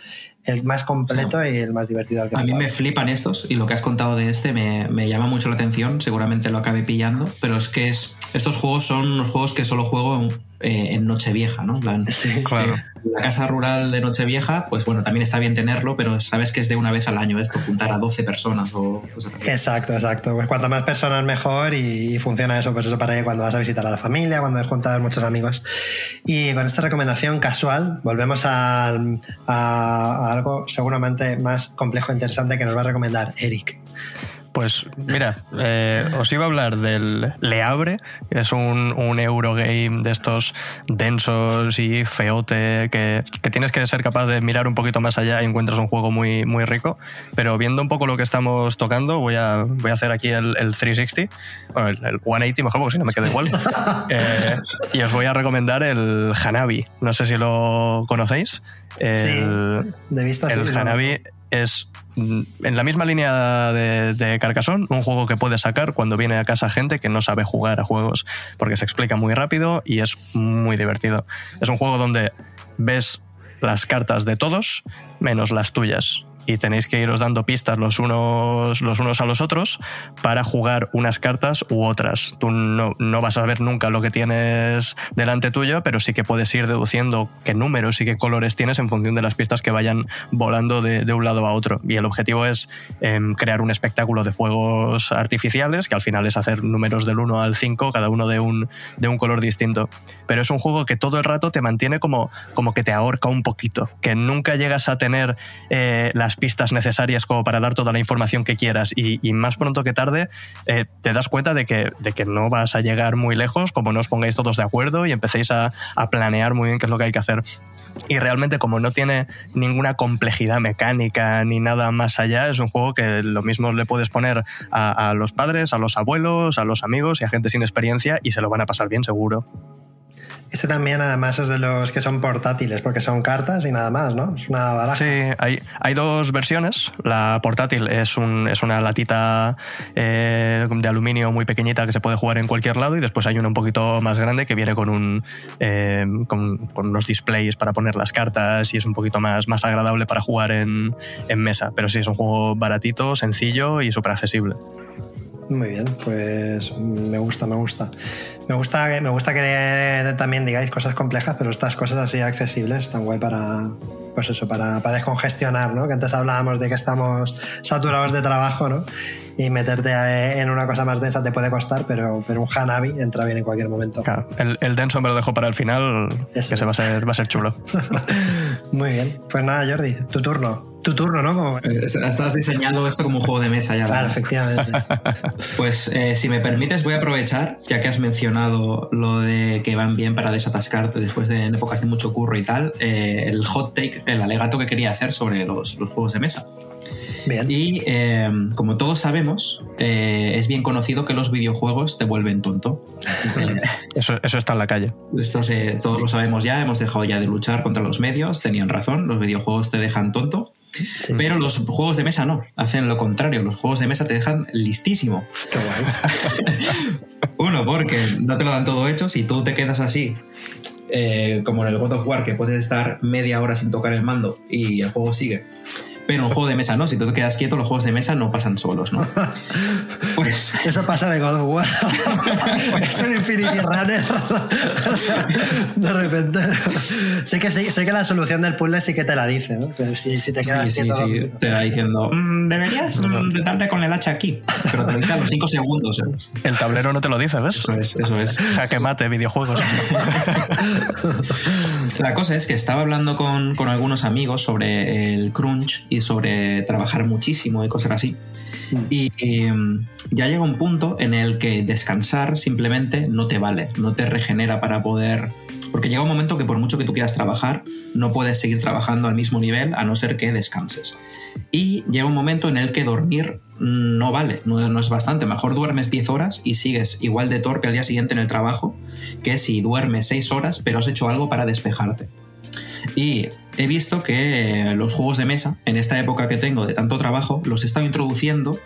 S1: el más completo y el más divertido.
S5: a mí me flipan estos y lo que has contado de este me, me, llama mucho la atención, seguramente lo acabe pillando, pero es que es, estos juegos son unos juegos que solo juego en, eh, en Nochevieja, ¿no?
S1: sí, claro.
S5: La casa rural de Nochevieja, pues bueno, también está bien tenerlo, pero sabes que es de una vez al año esto, juntar a 12 personas o
S1: Exacto, exacto. Pues cuanto más personas mejor y, funciona eso, pues eso para cuando vas a visitar a la familia, cuando juntas muchos amigos. Y con esta recomendación casual, volvemos a, a algo seguramente más complejo e interesante que nos va a recomendar Eric.
S4: Pues mira, eh, os iba a hablar del Le Abre, que es un, un, Eurogame de estos densos y feote, que, que, tienes que ser capaz de mirar un poquito más allá y encuentras un juego muy, muy rico. Pero viendo un poco lo que estamos tocando, voy a, voy a hacer aquí el, el 360, bueno, el, el, 180 mejor, porque si no me quedo igual. [LAUGHS] Eh, y os voy a recomendar el Hanabi. No sé si lo conocéis.
S1: El, sí, de vista
S4: El Hanabi es mm, en la misma línea de, de, Carcassonne, un juego que puedes sacar cuando viene a casa gente que no sabe jugar a juegos, porque se explica muy rápido y es muy divertido. Es un juego donde ves las cartas de todos menos las tuyas y tenéis que iros dando pistas los unos, los unos a los otros para jugar unas cartas u otras. Tú no, no, vas a ver nunca lo que tienes delante tuyo, pero sí que puedes ir deduciendo qué números y qué colores tienes en función de las pistas que vayan volando de, de un lado a otro. Y el objetivo es eh, crear un espectáculo de fuegos artificiales, que al final es hacer números del 1 al 5, cada uno de un, de un color distinto. Pero es un juego que todo el rato te mantiene como, como que te ahorca un poquito, que nunca llegas a tener eh, las pistas necesarias como para dar toda la información que quieras y, más pronto que tarde eh, te das cuenta de que, de que no vas a llegar muy lejos como no os pongáis todos de acuerdo y empecéis a, a planear muy bien qué es lo que hay que hacer. Y realmente como no tiene ninguna complejidad mecánica ni nada más allá, es un juego que lo mismo le puedes poner a los padres, a los abuelos, a los amigos y a gente sin experiencia y se lo van a pasar bien seguro.
S1: Este también, además, es de los que son portátiles, porque son cartas y nada más, ¿no? Es una baraja.
S4: Sí, hay, hay dos versiones. La portátil es, un, es una latita eh, de aluminio muy pequeñita que se puede jugar en cualquier lado, y después hay una un poquito más grande que viene con, un, eh, con, unos displays para poner las cartas y es un poquito más, más agradable para jugar en, en mesa. Pero sí, es un juego baratito, sencillo y súper accesible.
S1: Muy bien, pues me gusta, me gusta. Me gusta, me gusta que también digáis cosas complejas, pero estas cosas así accesibles están guay para, pues eso, para, para descongestionar, ¿no? Que antes hablábamos de que estamos saturados de trabajo, ¿no? Y meterte en una cosa más densa te puede costar, pero, pero un Hanabi entra bien en cualquier momento.
S4: Claro, el, el denso me lo dejo para el final,
S1: Eso
S4: que se va a, ser, va a ser chulo. [LAUGHS]
S1: Muy bien. Pues nada, Jordi, tu turno. Tu turno, ¿no? Como-
S5: Eh, Estás diseñando esto como un juego de mesa ya.
S1: Claro,
S5: ¿verdad?
S1: efectivamente. [LAUGHS]
S5: Pues eh, si me permites, voy a aprovechar, ya que has mencionado lo de que van bien para desatascarte después de en épocas de mucho curro y tal, eh, el hot take, el alegato que quería hacer sobre los, los juegos de mesa.
S1: Bien.
S5: Y eh, como todos sabemos, eh, es bien conocido que los videojuegos te vuelven tonto. [LAUGHS]
S4: Eso, eso está en la calle.
S5: esto se- todos lo sabemos ya, hemos dejado ya de luchar contra los medios, tenían razón, los videojuegos te dejan tonto. Pero los juegos de mesa no, hacen lo contrario, los juegos de mesa te dejan listísimo.
S1: Qué guay. [LAUGHS]
S5: Uno, porque no te lo dan todo hecho. Si tú te quedas así, eh, como en el God of War, que puedes estar media hora sin tocar el mando y el juego sigue. Pero en un juego de mesa no, si tú te quedas quieto, los juegos de mesa no pasan solos, ¿no? [LAUGHS] Pues
S1: Eso pasa de God of War. [LAUGHS] es un Infinity Runner. O sea, de repente. sé, que, sé, sé que la solución del puzzle sí que te la dice, ¿no? Pero si, si te quedas
S5: sí, sí,
S1: quieto.
S5: sí, te va diciendo, "Mm, deberías mm, de darle con el hacha aquí. Pero te lo dice a los 5 segundos. ¿eh?
S4: El tablero no te lo dice, ¿ves?
S5: Eso es, eso es. [LAUGHS]
S4: Jaque mate, videojuegos.
S5: La cosa es que estaba hablando con, con algunos amigos sobre el crunch y sobre trabajar muchísimo y cosas así. Y, y, mm, ya llega un punto en el que descansar simplemente no te vale, no te regenera para poder... Porque llega un momento que por mucho que tú quieras trabajar, no puedes seguir trabajando al mismo nivel a no ser que descanses. Y llega un momento en el que dormir no vale, no, no es bastante. Mejor duermes 10 horas y sigues igual de torpe al día siguiente en el trabajo que si duermes 6 horas pero has hecho algo para despejarte. Y he visto que los juegos de mesa, en esta época que tengo de tanto trabajo, los he estado introduciendo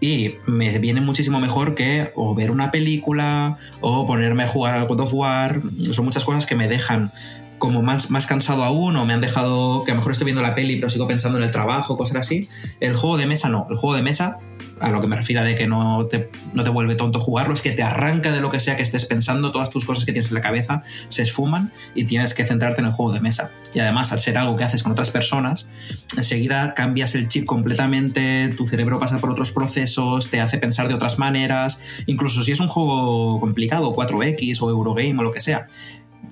S5: y me viene muchísimo mejor que o ver una película o ponerme a jugar al God of War. Son muchas cosas que me dejan como más, más cansado aún o me han dejado que a lo mejor estoy viendo la peli pero sigo pensando en el trabajo, cosas así. El juego de mesa no, el juego de mesa a lo que me refiero de que no te, no te vuelve tonto jugarlo, es que te arranca de lo que sea que estés pensando, todas tus cosas que tienes en la cabeza se esfuman y tienes que centrarte en el juego de mesa. Y además, al ser algo que haces con otras personas, enseguida cambias el chip completamente, tu cerebro pasa por otros procesos, te hace pensar de otras maneras, incluso si es un juego complicado, 4X o Eurogame o lo que sea,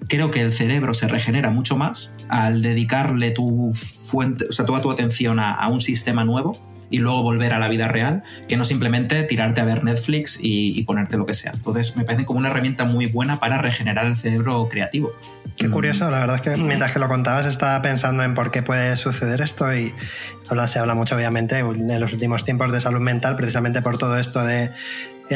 S5: creo que el cerebro se regenera mucho más al dedicarle tu fuente, o sea, toda tu atención a, a un sistema nuevo y luego volver a la vida real, que no simplemente tirarte a ver Netflix y, ponerte lo que sea. Entonces me parece como una herramienta muy buena para regenerar el cerebro creativo.
S1: Qué curioso, la verdad es que mientras que lo contabas estaba pensando en por qué puede suceder esto y habla, se habla mucho obviamente en los últimos tiempos de salud mental precisamente por todo esto de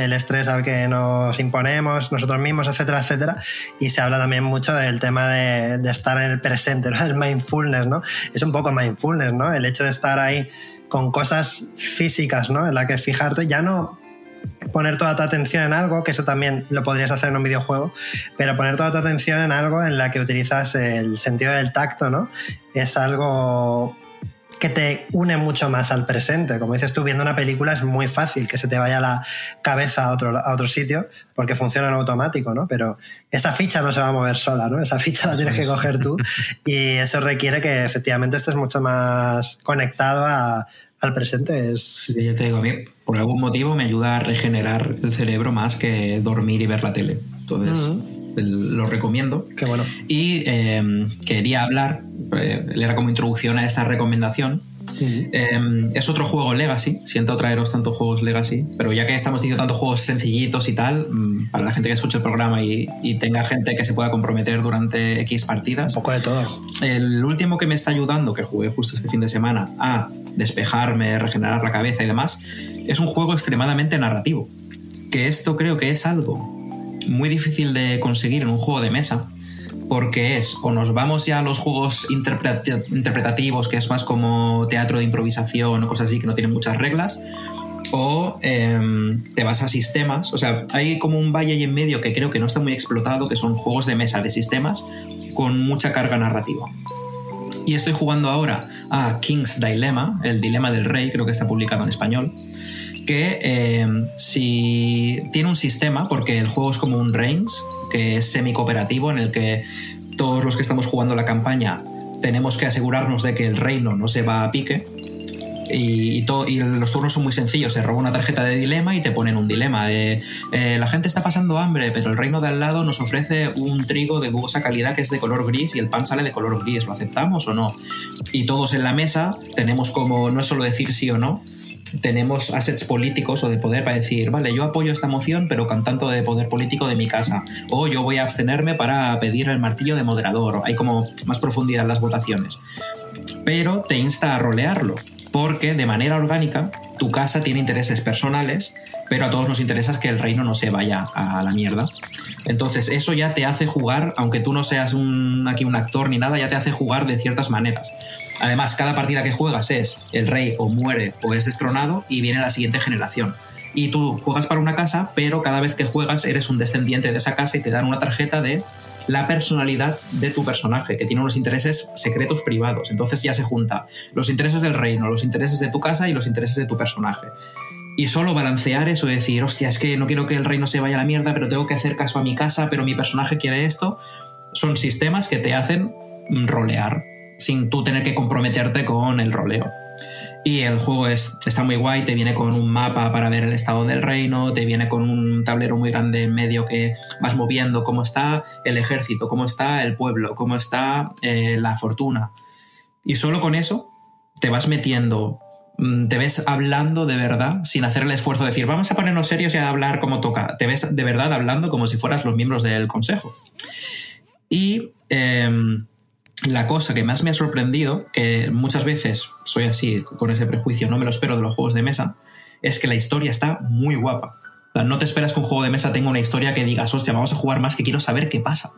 S1: el estrés al que nos imponemos nosotros mismos, etcétera, etcétera. Y se habla también mucho del tema de, estar en el presente, ¿no? [LAUGHS] mindfulness, ¿no? Es un poco mindfulness, ¿no? El hecho de estar ahí con cosas físicas, ¿no? En la que fijarte, ya no poner toda tu atención en algo, que eso también lo podrías hacer en un videojuego, pero poner toda tu atención en algo en la que utilizas el sentido del tacto, ¿no? Es algo que te une mucho más al presente. Como dices tú, viendo una película es muy fácil que se te vaya la cabeza a otro, a otro sitio porque funciona en automático, ¿no? Pero esa ficha no se va a mover sola, ¿no? Esa ficha la tienes que coger tú [LAUGHS] y eso requiere que efectivamente estés mucho más conectado a, al presente. Es...
S5: Sí, yo te digo, a mí por algún motivo me ayuda a regenerar el cerebro más que dormir y ver la tele. Entonces... Uh -huh lo recomiendo.
S1: Qué bueno.
S5: Y eh, quería hablar, eh, era como introducción a esta recomendación. Uh -huh. eh, es otro juego Legacy, siento traeros tantos juegos Legacy, pero ya que estamos diciendo tantos juegos sencillitos y tal, mmm, para la gente que escuche el programa y, y, tenga gente que se pueda comprometer durante X partidas.
S1: Un poco de todo.
S5: El último que me está ayudando, que jugué justo este fin de semana, a despejarme, regenerar la cabeza y demás, es un juego extremadamente narrativo. Que esto creo que es algo muy difícil de conseguir en un juego de mesa, porque es o nos vamos ya a los juegos interpretativos, que es más como teatro de improvisación o cosas así que no tienen muchas reglas, o eh, te vas a sistemas, o sea, hay como un valle ahí en medio que creo que no está muy explotado, que son juegos de mesa de sistemas con mucha carga narrativa. Y estoy jugando ahora a King's Dilemma, el dilema del rey, creo que está publicado en español, que eh, si tiene un sistema, porque el juego es como un Reigns, que es semi-cooperativo, en el que todos los que estamos jugando la campaña tenemos que asegurarnos de que el reino no se va a pique. Y, todo, y los turnos son muy sencillos. Se roba una tarjeta de dilema y te ponen un dilema eh, la gente está pasando hambre, pero el reino de al lado nos ofrece un trigo de dudosa calidad que es de color gris y el pan sale de color gris. ¿Lo aceptamos o no? Y todos en la mesa tenemos como no es solo decir sí o no, tenemos assets políticos o de poder para decir, vale, yo apoyo esta moción, pero con tanto de poder político de mi casa. O yo voy a abstenerme para pedir el martillo de moderador. Hay como más profundidad en las votaciones. Pero te insta a rolearlo, porque de manera orgánica tu casa tiene intereses personales, pero a todos nos interesa que el reino no se vaya a la mierda. Entonces, eso ya te hace jugar, aunque tú no seas aquí un actor ni nada, ya te hace jugar de ciertas maneras. Además, cada partida que juegas es el rey o muere o es destronado y viene la siguiente generación. Y tú juegas para una casa, pero cada vez que juegas eres un descendiente de esa casa y te dan una tarjeta de la personalidad de tu personaje, que tiene unos intereses secretos privados. Entonces ya se junta los intereses del reino, los intereses de tu casa y los intereses de tu personaje. Y solo balancear eso decir, hostia, es que no quiero que el reino se vaya a la mierda, pero tengo que hacer caso a mi casa, pero mi personaje quiere esto, son sistemas que te hacen rolear sin tú tener que comprometerte con el roleo. Y el juego es, está muy guay, te viene con un mapa para ver el estado del reino, te viene con un tablero muy grande en medio que vas moviendo cómo está el ejército, cómo está el pueblo, cómo está eh, la fortuna. Y solo con eso te vas metiendo, mm, te ves hablando de verdad, sin hacer el esfuerzo de decir, vamos a ponernos serios y a hablar como toca. Te ves de verdad hablando como si fueras los miembros del consejo. Y... Em, la cosa que más me ha sorprendido, que muchas veces soy así, con ese prejuicio, no me lo espero de los juegos de mesa, es que la historia está muy guapa. No te esperas que un juego de mesa tenga una historia que digas, hostia, vamos a jugar más que quiero saber qué pasa.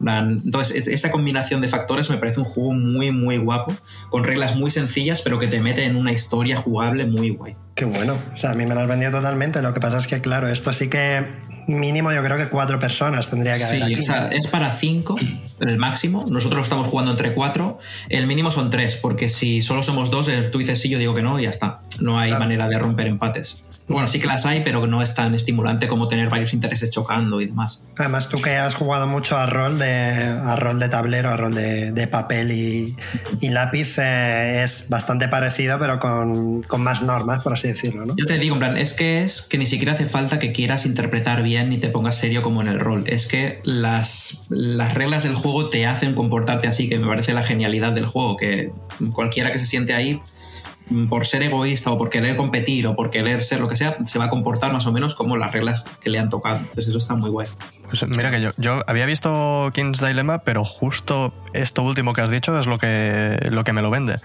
S5: Entonces, esa combinación de factores me parece un juego muy, muy guapo, con reglas muy sencillas, pero que te mete en una historia jugable muy guay.
S1: Qué bueno. O sea, a mí me lo has vendido totalmente. Lo que pasa es que, claro, esto sí que mínimo yo creo que cuatro personas tendría que haber.
S5: Sí, o sea, es para cinco el máximo. Nosotros estamos jugando entre cuatro. El mínimo son tres, porque si solo somos dos, tú dices sí, yo digo que no, y ya está. No hay manera de romper empates. Bueno, sí que las hay, pero no es tan estimulante como tener varios intereses chocando y demás.
S1: Además, tú que has jugado mucho a rol de, a rol de tablero, a rol de, papel y, lápiz, eh, es bastante parecido, pero con, más normas, por así decirlo. ¿no?
S5: Yo te digo, en plan, es que es que ni siquiera hace falta que quieras interpretar bien ni te pongas serio como en el rol. Es que las, las reglas del juego te hacen comportarte así, que me parece la genialidad del juego, que cualquiera que se siente ahí por ser egoísta o por querer competir o por querer ser lo que sea, se va a comportar más o menos como las reglas que le han tocado. Entonces eso está muy guay.
S4: Pues mira que yo, yo había visto King's Dilemma, pero justo esto último que has dicho es lo que, lo que me lo vende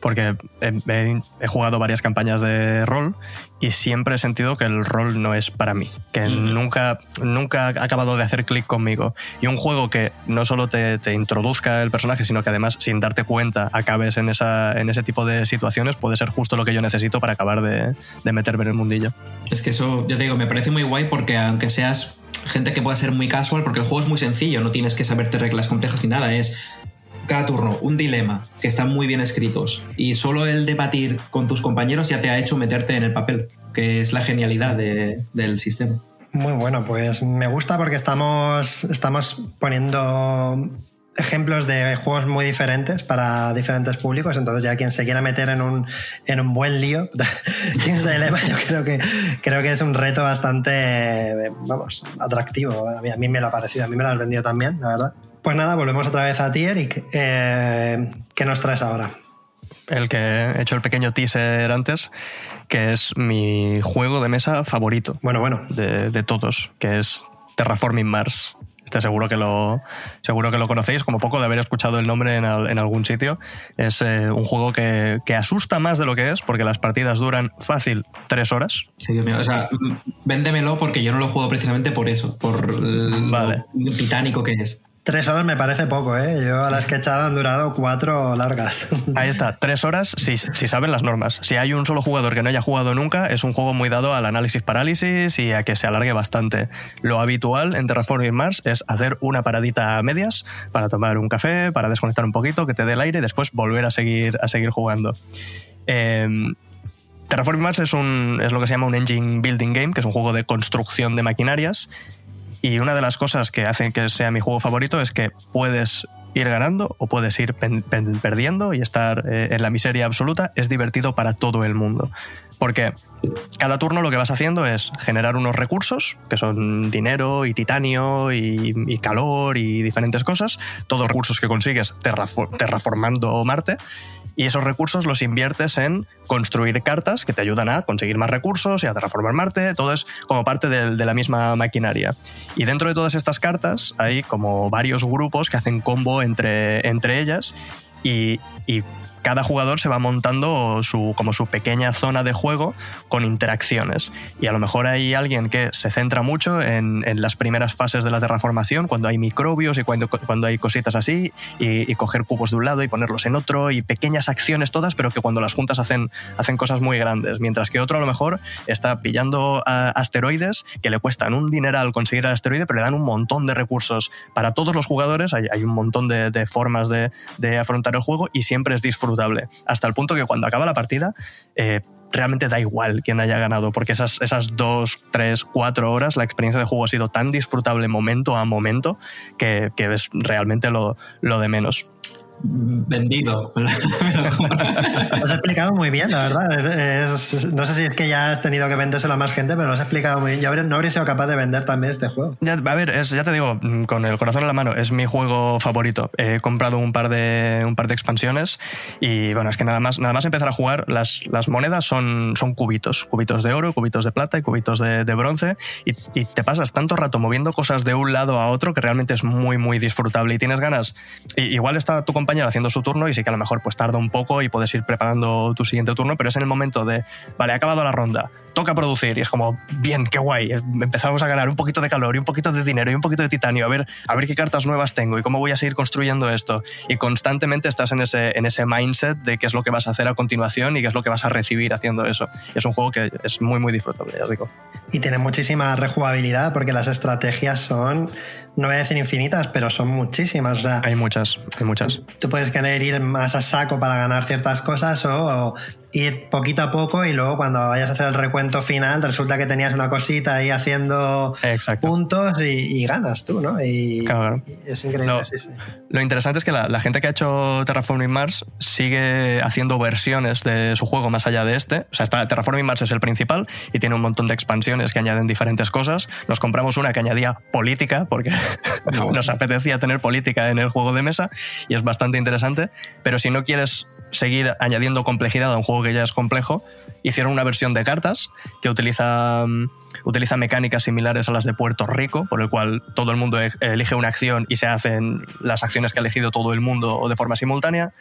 S4: porque he, jugado varias campañas de rol y siempre he sentido que el rol no es para mí, que nunca, nunca ha acabado de hacer clic conmigo. Y un juego que no solo te, introduzca el personaje, sino que además, sin darte cuenta, acabes en, esa, en ese tipo de situaciones, puede ser justo lo que yo necesito para acabar de, de meterme en el mundillo.
S5: Es que eso, yo te digo, me parece muy guay porque aunque seas gente que pueda ser muy casual, porque el juego es muy sencillo, no tienes que saberte reglas complejas ni nada, es cada turno un dilema que están muy bien escritos y solo el debatir con tus compañeros ya te ha hecho meterte en el papel, que es la genialidad del sistema.
S1: Muy bueno, pues me gusta porque estamos, estamos poniendo ejemplos de juegos muy diferentes para diferentes públicos, entonces ya quien se quiera meter en un, en un buen lío, [LAUGHS] King's Dilemma yo creo que, creo que es un reto bastante, vamos, atractivo. A mí, a mí me lo ha parecido, a mí me lo has vendido también, la verdad. Pues nada, volvemos otra vez a ti, Eric. Eh, ¿Qué nos traes ahora?
S4: El que he hecho el pequeño teaser antes, que es mi juego de mesa favorito.
S1: Bueno, bueno.
S4: De, todos, que es Terraforming Mars. Este seguro que lo, seguro que lo conocéis, como poco de haber escuchado el nombre en, algún sitio. Es eh, un juego que, asusta más de lo que es, porque las partidas duran fácil tres horas.
S5: Sí, Dios mío. O sea, véndemelo porque yo no lo juego precisamente por eso, por lo titánico que es.
S1: Tres horas me parece poco, ¿eh? Yo a las que he echado han durado cuatro largas. [LAUGHS]
S4: Ahí está, tres horas si, saben las normas. Si hay un solo jugador que no haya jugado nunca, es un juego muy dado al análisis parálisis y a que se alargue bastante. Lo habitual en Terraforming Mars es hacer una paradita a medias para tomar un café, para desconectar un poquito, que te dé el aire y después volver a seguir, a seguir jugando. Em, Terraforming Mars es, un, es lo que se llama un engine building game, que es un juego de construcción de maquinarias y una de las cosas que hacen que sea mi juego favorito es que puedes ir ganando o puedes ir perdiendo y estar eh, en la miseria absoluta. Es divertido para todo el mundo. Porque cada turno lo que vas haciendo es generar unos recursos, que son dinero y titanio y, calor y diferentes cosas, todos recursos que consigues terrafo- terraformando Marte, y esos recursos los inviertes en construir cartas que te ayudan a conseguir más recursos y a terraformar Marte, todo es como parte de, la misma maquinaria. Y dentro de todas estas cartas hay como varios grupos que hacen combo entre, entre ellas y cada jugador se va montando su, como su pequeña zona de juego con interacciones. Y a lo mejor hay alguien que se centra mucho en, en las primeras fases de la terraformación, cuando hay microbios y cuando, cuando hay cositas así, y, coger cubos de un lado y ponerlos en otro, y pequeñas acciones todas, pero que cuando las juntas hacen, hacen cosas muy grandes. Mientras que otro a lo mejor está pillando asteroides que le cuestan un dineral conseguir el asteroide, pero le dan un montón de recursos para todos los jugadores. Hay, hay un montón de, de formas de, de afrontar el juego y siempre es disfrutable. Hasta el punto que cuando acaba la partida, eh, realmente da igual quién haya ganado, porque esas, esas dos, tres, cuatro horas, la experiencia de juego ha sido tan disfrutable momento a momento que, que es realmente lo, lo de menos.
S5: Vendido. [LAUGHS] Lo
S1: has explicado muy bien, la verdad. Es- es- no sé si es que ya has tenido que vendérselo a más gente, pero lo has explicado muy bien. Yo habría- no habría sido capaz de vender también este juego.
S4: Ya, a ver, es- ya te digo, mm, con el corazón en la mano, es mi juego favorito. He comprado un par de, un par de expansiones y bueno, es que nada más, nada más empezar a jugar, las, las monedas son, son cubitos, cubitos de oro, cubitos de plata y cubitos de, de bronce y, y te pasas tanto rato moviendo cosas de un lado a otro que realmente es muy, muy disfrutable y tienes ganas. y- igual está tu compañero haciendo su turno y sí que a lo mejor pues tarda un poco y puedes ir preparando tu siguiente turno, pero es en el momento de, vale, ha acabado la ronda, toca producir y es como, bien, qué guay, eh, empezamos a ganar un poquito de calor y un poquito de dinero y un poquito de titanio, a ver, a ver qué cartas nuevas tengo y cómo voy a seguir construyendo esto. Y constantemente estás en ese, en ese mindset de qué es lo que vas a hacer a continuación y qué es lo que vas a recibir haciendo eso. Y es un juego que es muy, muy disfrutable, ya os digo.
S1: Y tiene muchísima rejugabilidad porque las estrategias son, no voy a decir infinitas, pero son muchísimas. O sea,
S4: Hay muchas, hay muchas.
S1: tú puedes querer ir más a saco para ganar ciertas cosas o, o ir poquito a poco y luego cuando vayas a hacer el recuento final resulta que tenías una cosita ahí haciendo
S4: Exacto.
S1: puntos y, y ganas tú, ¿no? Y,
S4: Claro.
S1: y es increíble,
S4: No.
S1: sí, sí.
S4: Lo interesante es que la, la gente que ha hecho Terraforming Mars sigue haciendo versiones de su juego más allá de este. O sea, está, Terraforming Mars es el principal y tiene un montón de expansiones que añaden diferentes cosas. Nos compramos una que añadía política porque [LAUGHS] nos apetecía tener política en el juego de mesa y es bastante interesante. Pero si no quieres seguir añadiendo complejidad a un juego que ya es complejo, hicieron una versión de cartas que utiliza, mm, utiliza mecánicas similares a las de Puerto Rico, por el cual todo el mundo e- elige una acción y se hacen las acciones que ha elegido todo el mundo de forma simultánea.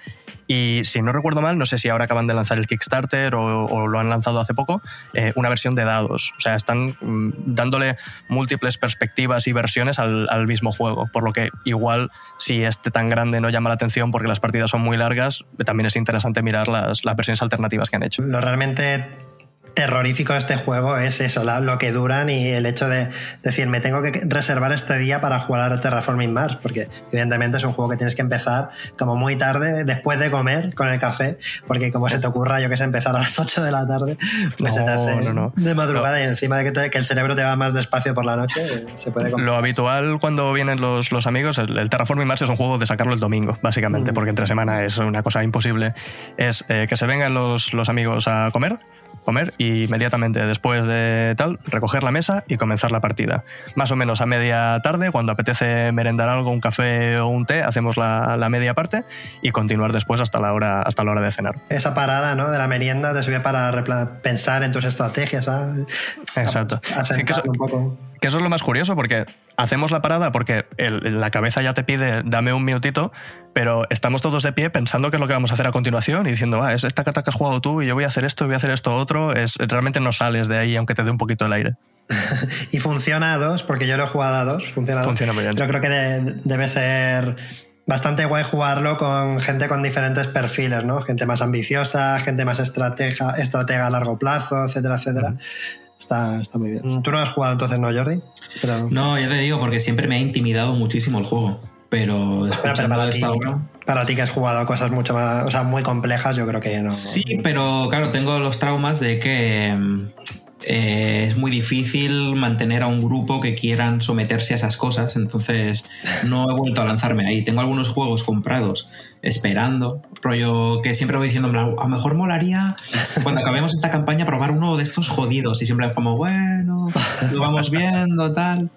S4: Y si no recuerdo mal, no sé si ahora acaban de lanzar el Kickstarter o, lo han lanzado hace poco, eh, una versión de dados. O sea, están mm, dándole múltiples perspectivas y versiones al, mismo juego. Por lo que igual si este tan grande no llama la atención porque las partidas son muy largas, también es interesante mirar las versiones alternativas que han hecho.
S1: Lo realmente terrorífico de este juego es eso, la- lo que duran y el hecho de decir, me tengo que reservar este día para jugar a Terraforming Mars, porque evidentemente es un juego que tienes que empezar como muy tarde, después de comer, con el café, porque como se te ocurra, yo que sé, empezar a las 8 de la tarde, pues se te
S4: No,
S1: hace
S4: no, no.
S1: de madrugada y encima de que, te- que el cerebro te va más despacio por la noche, eh, se puede comer.
S4: Lo habitual cuando vienen los, los amigos, el, el Terraforming Mars es un juego de sacarlo el domingo, básicamente,
S1: Mm.
S4: porque entre semana es una cosa imposible. Es eh, que se vengan los, los amigos a comer, comer y inmediatamente después de tal, recoger la mesa y comenzar la partida. Más o menos a media tarde, cuando apetece merendar algo, un café o un té, hacemos la, la media parte y continuar después hasta la hora, hasta la hora de cenar.
S1: Esa parada ¿no? de la merienda te sirve para pensar en tus estrategias, ¿ah?
S4: Exacto.
S1: A-
S4: Sí, que eso-
S1: asentar un poco.
S4: Que eso es lo más curioso, porque hacemos la parada porque el- la cabeza ya te pide dame un minutito, pero estamos todos de pie pensando qué es lo que vamos a hacer a continuación y diciendo, ah, es esta carta que has jugado tú y yo voy a hacer esto y voy a hacer esto otro. Es, realmente no sales de ahí aunque te dé un poquito el aire. [LAUGHS]
S1: Y funciona a dos, porque yo lo he jugado a dos. Funciona, a dos.
S4: Funciona muy bien.
S1: Yo creo que de- debe ser bastante guay jugarlo con gente con diferentes perfiles, ¿no? Gente más ambiciosa, gente más estratega, estratega a largo plazo, etcétera, etcétera. Está, está muy bien. Tú no has jugado entonces, ¿no, Jordi? Pero,
S5: No, ya te digo, porque siempre me ha intimidado muchísimo el juego. Pero
S1: para, ti,
S5: esta obra-
S1: para ti que has jugado cosas mucho más, o sea, muy complejas, yo creo que no.
S5: Sí, pero claro, tengo los traumas de que mm, eh, es muy difícil mantener a un grupo que quieran someterse a esas cosas, entonces no he vuelto a lanzarme ahí. Tengo algunos juegos comprados esperando, rollo que siempre voy diciendo, a lo mejor molaría cuando acabemos esta campaña probar uno de estos jodidos y siempre como, bueno, lo vamos viendo, tal.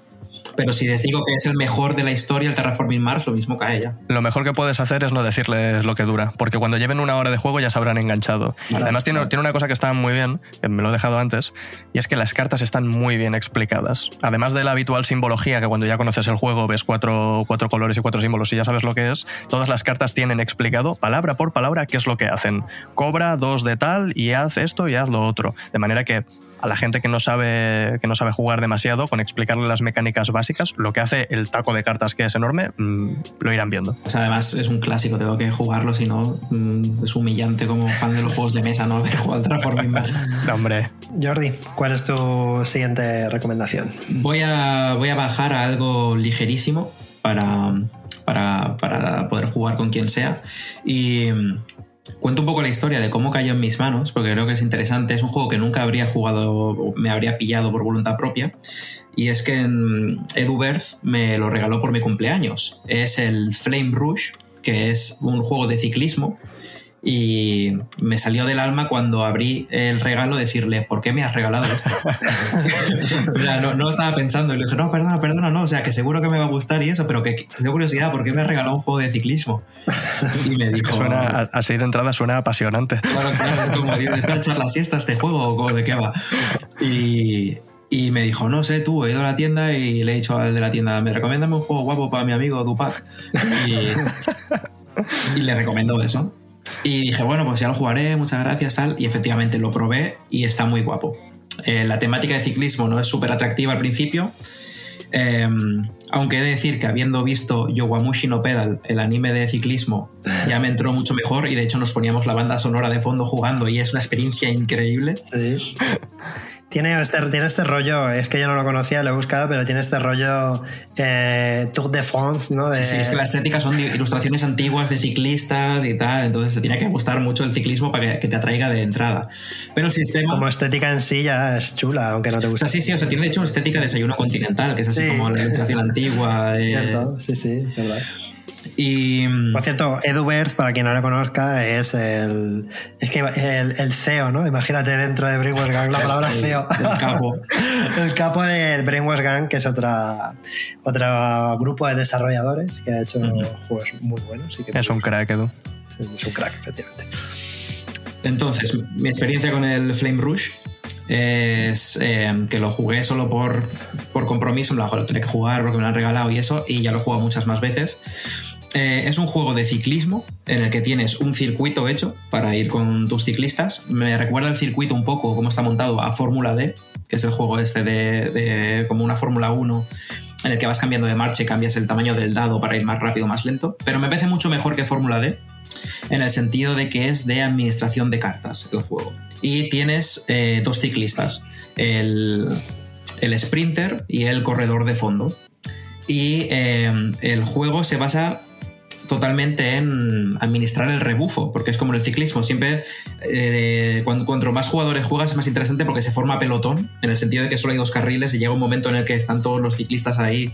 S5: Pero si les digo que es el mejor de la historia, el Terraforming Mars, lo mismo cae ya.
S4: Lo mejor que puedes hacer es no decirles lo que dura, porque cuando lleven una hora de juego ya se habrán enganchado. Además, tiene, tiene una cosa que está muy bien, que me lo he dejado antes, y es que las cartas están muy bien explicadas. Además de la habitual simbología, que cuando ya conoces el juego ves cuatro, cuatro colores y cuatro símbolos y ya sabes lo que es, todas las cartas tienen explicado, palabra por palabra, qué es lo que hacen. Cobra dos de tal y haz esto y haz lo otro. De manera que a la gente que no sabe que no sabe jugar demasiado con explicarle las mecánicas básicas lo que hace el taco de cartas que es enorme mm, lo irán viendo.
S5: O sea, además es un clásico tengo que jugarlo si no mm, es humillante como fan de los juegos de mesa no [LAUGHS] haber jugado al Transforming Mars [LAUGHS]
S4: no, hombre.
S1: Jordi ¿cuál es tu siguiente recomendación?
S5: voy a voy a bajar a algo ligerísimo para, para, para poder jugar con quien sea. Y Cuento un poco la historia de cómo cayó en mis manos, porque creo que es interesante. Es un juego que nunca habría jugado, me habría pillado por voluntad propia. Y es que EduBerth me lo regaló por mi cumpleaños. Es el Flame Rush, que es un juego de ciclismo y me salió del alma cuando abrí el regalo decirle, ¿por qué me has regalado esto? [LAUGHS] no, no, estaba pensando y le dije, no, perdona, perdona, no, o sea, que seguro que me va a gustar y eso, pero que tengo curiosidad, ¿por qué me has regalado un juego de ciclismo?
S4: Y me dijo... suena, así de entrada suena apasionante.
S5: Claro, claro, es como, ¿es echar la siesta este juego o de qué va? Y, y me dijo, no sé, tú, he ido a la tienda y le he dicho al de la tienda, me recomiéndame un juego guapo para mi amigo Dupac. Y, y le recomendó eso. Y dije, bueno, pues ya lo jugaré, muchas gracias, tal. Y efectivamente lo probé y está muy guapo. Eh, la temática de ciclismo no es súper atractiva al principio. Em, aunque he de decir que habiendo visto Yowamushi no Pedal, el anime de ciclismo, ya me entró mucho mejor y de hecho nos poníamos la banda sonora de fondo jugando y es una experiencia increíble.
S1: Sí. Tiene este, tiene este rollo, es que yo no lo conocía, lo he buscado, pero tiene este rollo eh, Tour de France, ¿no?
S5: Sí, sí, es que la estética son ilustraciones antiguas de ciclistas y tal, entonces te tiene que gustar mucho el ciclismo para que, te atraiga de entrada. Pero el sistema...
S1: Como estética en sí ya es chula, aunque no te guste.
S5: O sea, sí, sí, o sea, tiene de hecho estética de desayuno continental, que es así como la ilustración antigua.
S1: Eh... Sí, sí, verdad.
S5: Y...
S1: Por cierto, Edu para quien no lo conozca, es el, es que el, CEO, ¿no? Imagínate dentro de Brainwash Gang la palabra CEO.
S5: El capo. [LAUGHS]
S1: el capo del Brainwash Gang, que es otra, otro grupo de desarrolladores que ha hecho juegos muy buenos.
S4: es un crack, Edu.
S1: es un crack, efectivamente.
S5: Entonces, mi experiencia con el Flame Rush es eh, que lo jugué solo por, por compromiso, me lo tenía que jugar porque me lo han regalado y eso, y ya lo he jugado muchas más veces. Eh, es un juego de ciclismo en el que tienes un circuito hecho para ir con tus ciclistas. Me recuerda el circuito un poco, cómo está montado, a Fórmula D, que es el juego este de, como una Fórmula 1 en el que vas cambiando de marcha y cambias el tamaño del dado para ir más rápido o más lento. Pero me parece mucho mejor que Fórmula D, en el sentido de que es de administración de cartas el juego. Y tienes eh, dos ciclistas, el, el sprinter y el corredor de fondo. Y eh, el juego se basa totalmente en administrar el rebufo, porque es como en el ciclismo, siempre eh, cuando, más jugadores juegas es más interesante porque se forma pelotón, en el sentido de que solo hay dos carriles y llega un momento en el que están todos los ciclistas ahí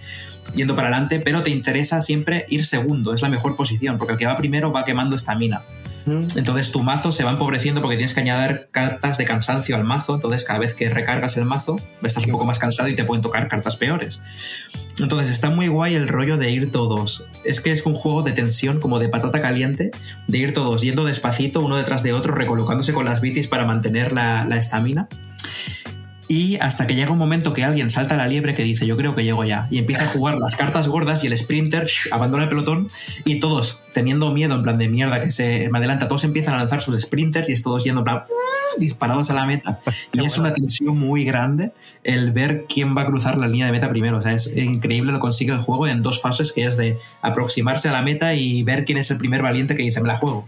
S5: yendo para adelante, pero te interesa siempre ir segundo, es la mejor posición, porque el que va primero va quemando estamina. Entonces tu mazo se va empobreciendo porque tienes que añadir cartas de cansancio al mazo. Entonces cada vez que recargas el mazo estás un poco más cansado y te pueden tocar cartas peores. Entonces está muy guay el rollo de ir todos. Es que es un juego de tensión como de patata caliente, de ir todos yendo despacito uno detrás de otro, recolocándose con las bicis para mantener la estamina. Y hasta que llega un momento que alguien salta a la liebre que dice, yo creo que llego ya. Y empieza a jugar las cartas gordas y el sprinter abandona el pelotón y todos teniendo miedo en plan de mierda que se me adelanta, todos empiezan a lanzar sus sprinters y es todos yendo en plan disparados a la meta. [LAUGHS] Y es una tensión muy grande el ver quién va a cruzar la línea de meta primero. O sea, es increíble lo consigue el juego en dos fases que es de aproximarse a la meta y ver quién es el primer valiente que dice, me la juego.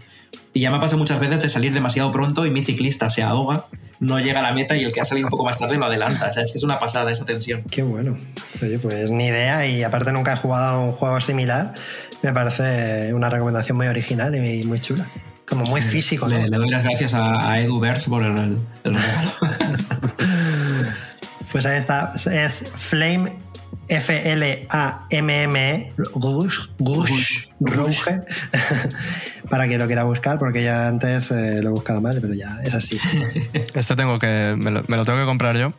S5: Y ya me pasa muchas veces de salir demasiado pronto y mi ciclista se ahoga, no llega a la meta y el que ha salido un poco más tarde lo adelanta. O sea, es que es una pasada esa tensión.
S1: Qué bueno. Oye, pues ni idea y aparte nunca he jugado a un juego similar. Me parece una recomendación muy original y muy chula. Como muy físico.
S5: Le, doy las gracias a, Edu Berth por el, el regalo. [LAUGHS]
S1: Pues ahí está, es Flame F-L-A-M-M-E, Rouge, Rouge, Rouge, para que lo quiera buscar, porque ya antes eh, lo he buscado mal, pero ya es así. [LAUGHS]
S4: Este tengo que, me lo, me lo tengo que comprar yo,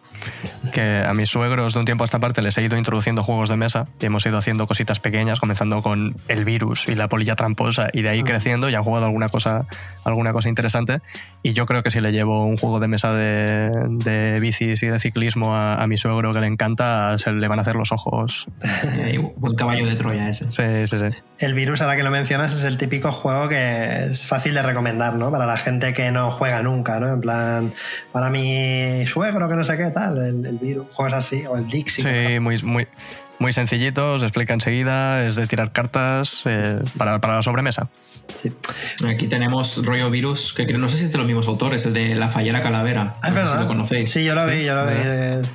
S4: que a mis suegros de un tiempo a esta parte les he ido introduciendo juegos de mesa y hemos ido haciendo cositas pequeñas, comenzando con el virus y la polilla tramposa y de ahí creciendo y han jugado alguna cosa, alguna cosa interesante. Y yo creo que si le llevo un juego de mesa de, de bicis y de ciclismo a, a mi suegro que le encanta, se le van a hacer los ojos. [LAUGHS]
S5: Buen caballo de Troya ese.
S4: Sí, sí, sí.
S1: El virus, ahora que lo mencionas, es el típico juego que es fácil de recomendar, ¿no? Para la gente que no juega nunca, ¿no? En plan, para mi suegro que no sé qué tal, el, el virus, juegos así, o el Dixie.
S4: Sí, muy, muy, muy sencillito, se explica enseguida, es de tirar cartas eh, para, para la sobremesa.
S1: Sí.
S5: Aquí tenemos rollo virus, que creo, no sé si es de los mismos autores, el de La Fallera Calavera.
S1: Ah,
S5: no sé si lo conocéis.
S1: Sí, yo lo vi, yo lo vi.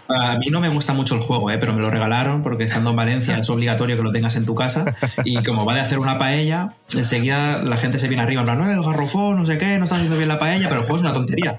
S5: A mí no me gusta mucho el juego, ¿eh? pero me lo regalaron porque estando en Valencia es obligatorio que lo tengas en tu casa. Y como va de hacer una paella, enseguida la gente se viene arriba, en plan, no, el garrofón, no sé qué, no está haciendo bien la paella, pero el juego es una tontería.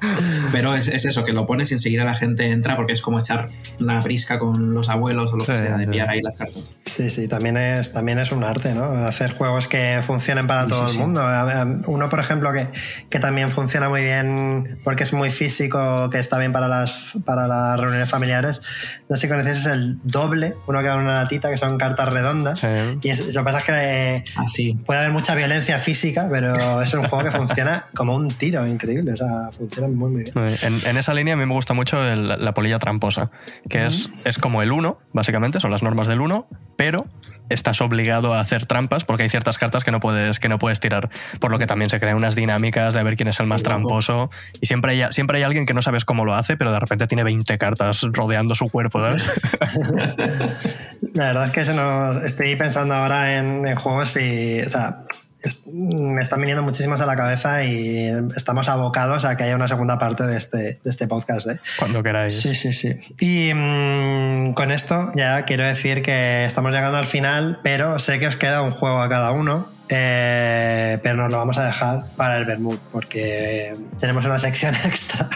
S5: Pero es, es eso, que lo pones y enseguida la gente entra porque es como echar una brisca con los abuelos o lo que
S4: Sí,
S5: sea, de enviar ahí las cartas.
S1: Sí, sí, también es, también es un arte, ¿no? Hacer juegos que funcionen para todo el mundo. Ver, Uno, por ejemplo, que, que también funciona muy bien porque es muy físico, que está bien para las, para las reuniones familiares. No sé si conocéis, es el doble, uno que va en una latita, que son cartas redondas.
S4: Sí.
S1: Y es- lo que pasa es que
S5: Así.
S1: puede haber mucha violencia física, pero es un juego que funciona como un tiro, increíble. O sea, funciona muy, muy bien.
S4: En, en esa línea a mí me gusta mucho el- la polilla tramposa, que es, es como el 1, básicamente, son las normas del 1, pero estás obligado a hacer trampas porque hay ciertas cartas que no puedes, que no puedes tirar, por lo que también se crean unas dinámicas de ver quién es el más tramposo y siempre hay, siempre hay alguien que no sabes cómo lo hace, pero de repente tiene 20 cartas rodeando su cuerpo, ¿sabes? [LAUGHS]
S1: La verdad es que se nos, estoy pensando ahora en, en juegos y, o sea, me están viniendo muchísimos a la cabeza y estamos abocados a que haya una segunda parte de este, de este podcast. ¿eh?
S4: Cuando queráis.
S1: Sí, sí, sí. Y mm, con esto ya quiero decir que estamos llegando al final, pero sé que os queda un juego a cada uno. Eh, pero nos lo vamos a dejar para el Bermud porque tenemos una sección [LAUGHS] extra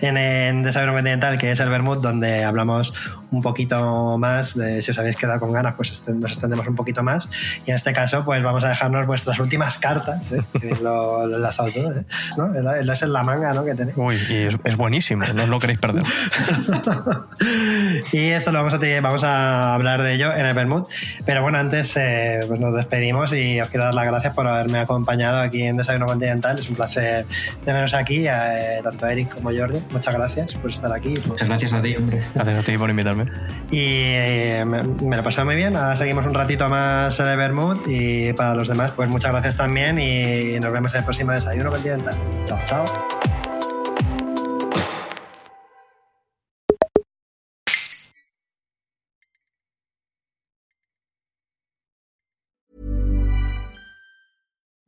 S1: en, en Desayuno Continental que es el Bermud donde hablamos un poquito más de si os habéis quedado con ganas pues este- nos extendemos un poquito más y en este caso pues vamos a dejarnos vuestras últimas cartas ¿eh? [LAUGHS] que lo, lo he enlazado todo ¿eh? ¿no? Es en la manga ¿no? que tenéis
S4: Uy, y es, es buenísimo, no os lo queréis perder. [LAUGHS]
S1: y eso lo vamos a, vamos a hablar de ello en el Bermud. Pero bueno, antes eh, pues nos despedimos y os quiero dar las gracias por haberme acompañado aquí en Desayuno Continental. Es un placer teneros aquí, eh, tanto Eric como Jordi. Muchas gracias por estar aquí.
S5: Muchas gracias a ti, hombre.
S4: Gracias a ti por invitarme.
S1: Y eh, me, me lo he pasado muy bien. Ahora seguimos un ratito más en el Bermud y para los demás, pues muchas gracias también y nos vemos en el próximo Desayuno Continental. Chao, chao.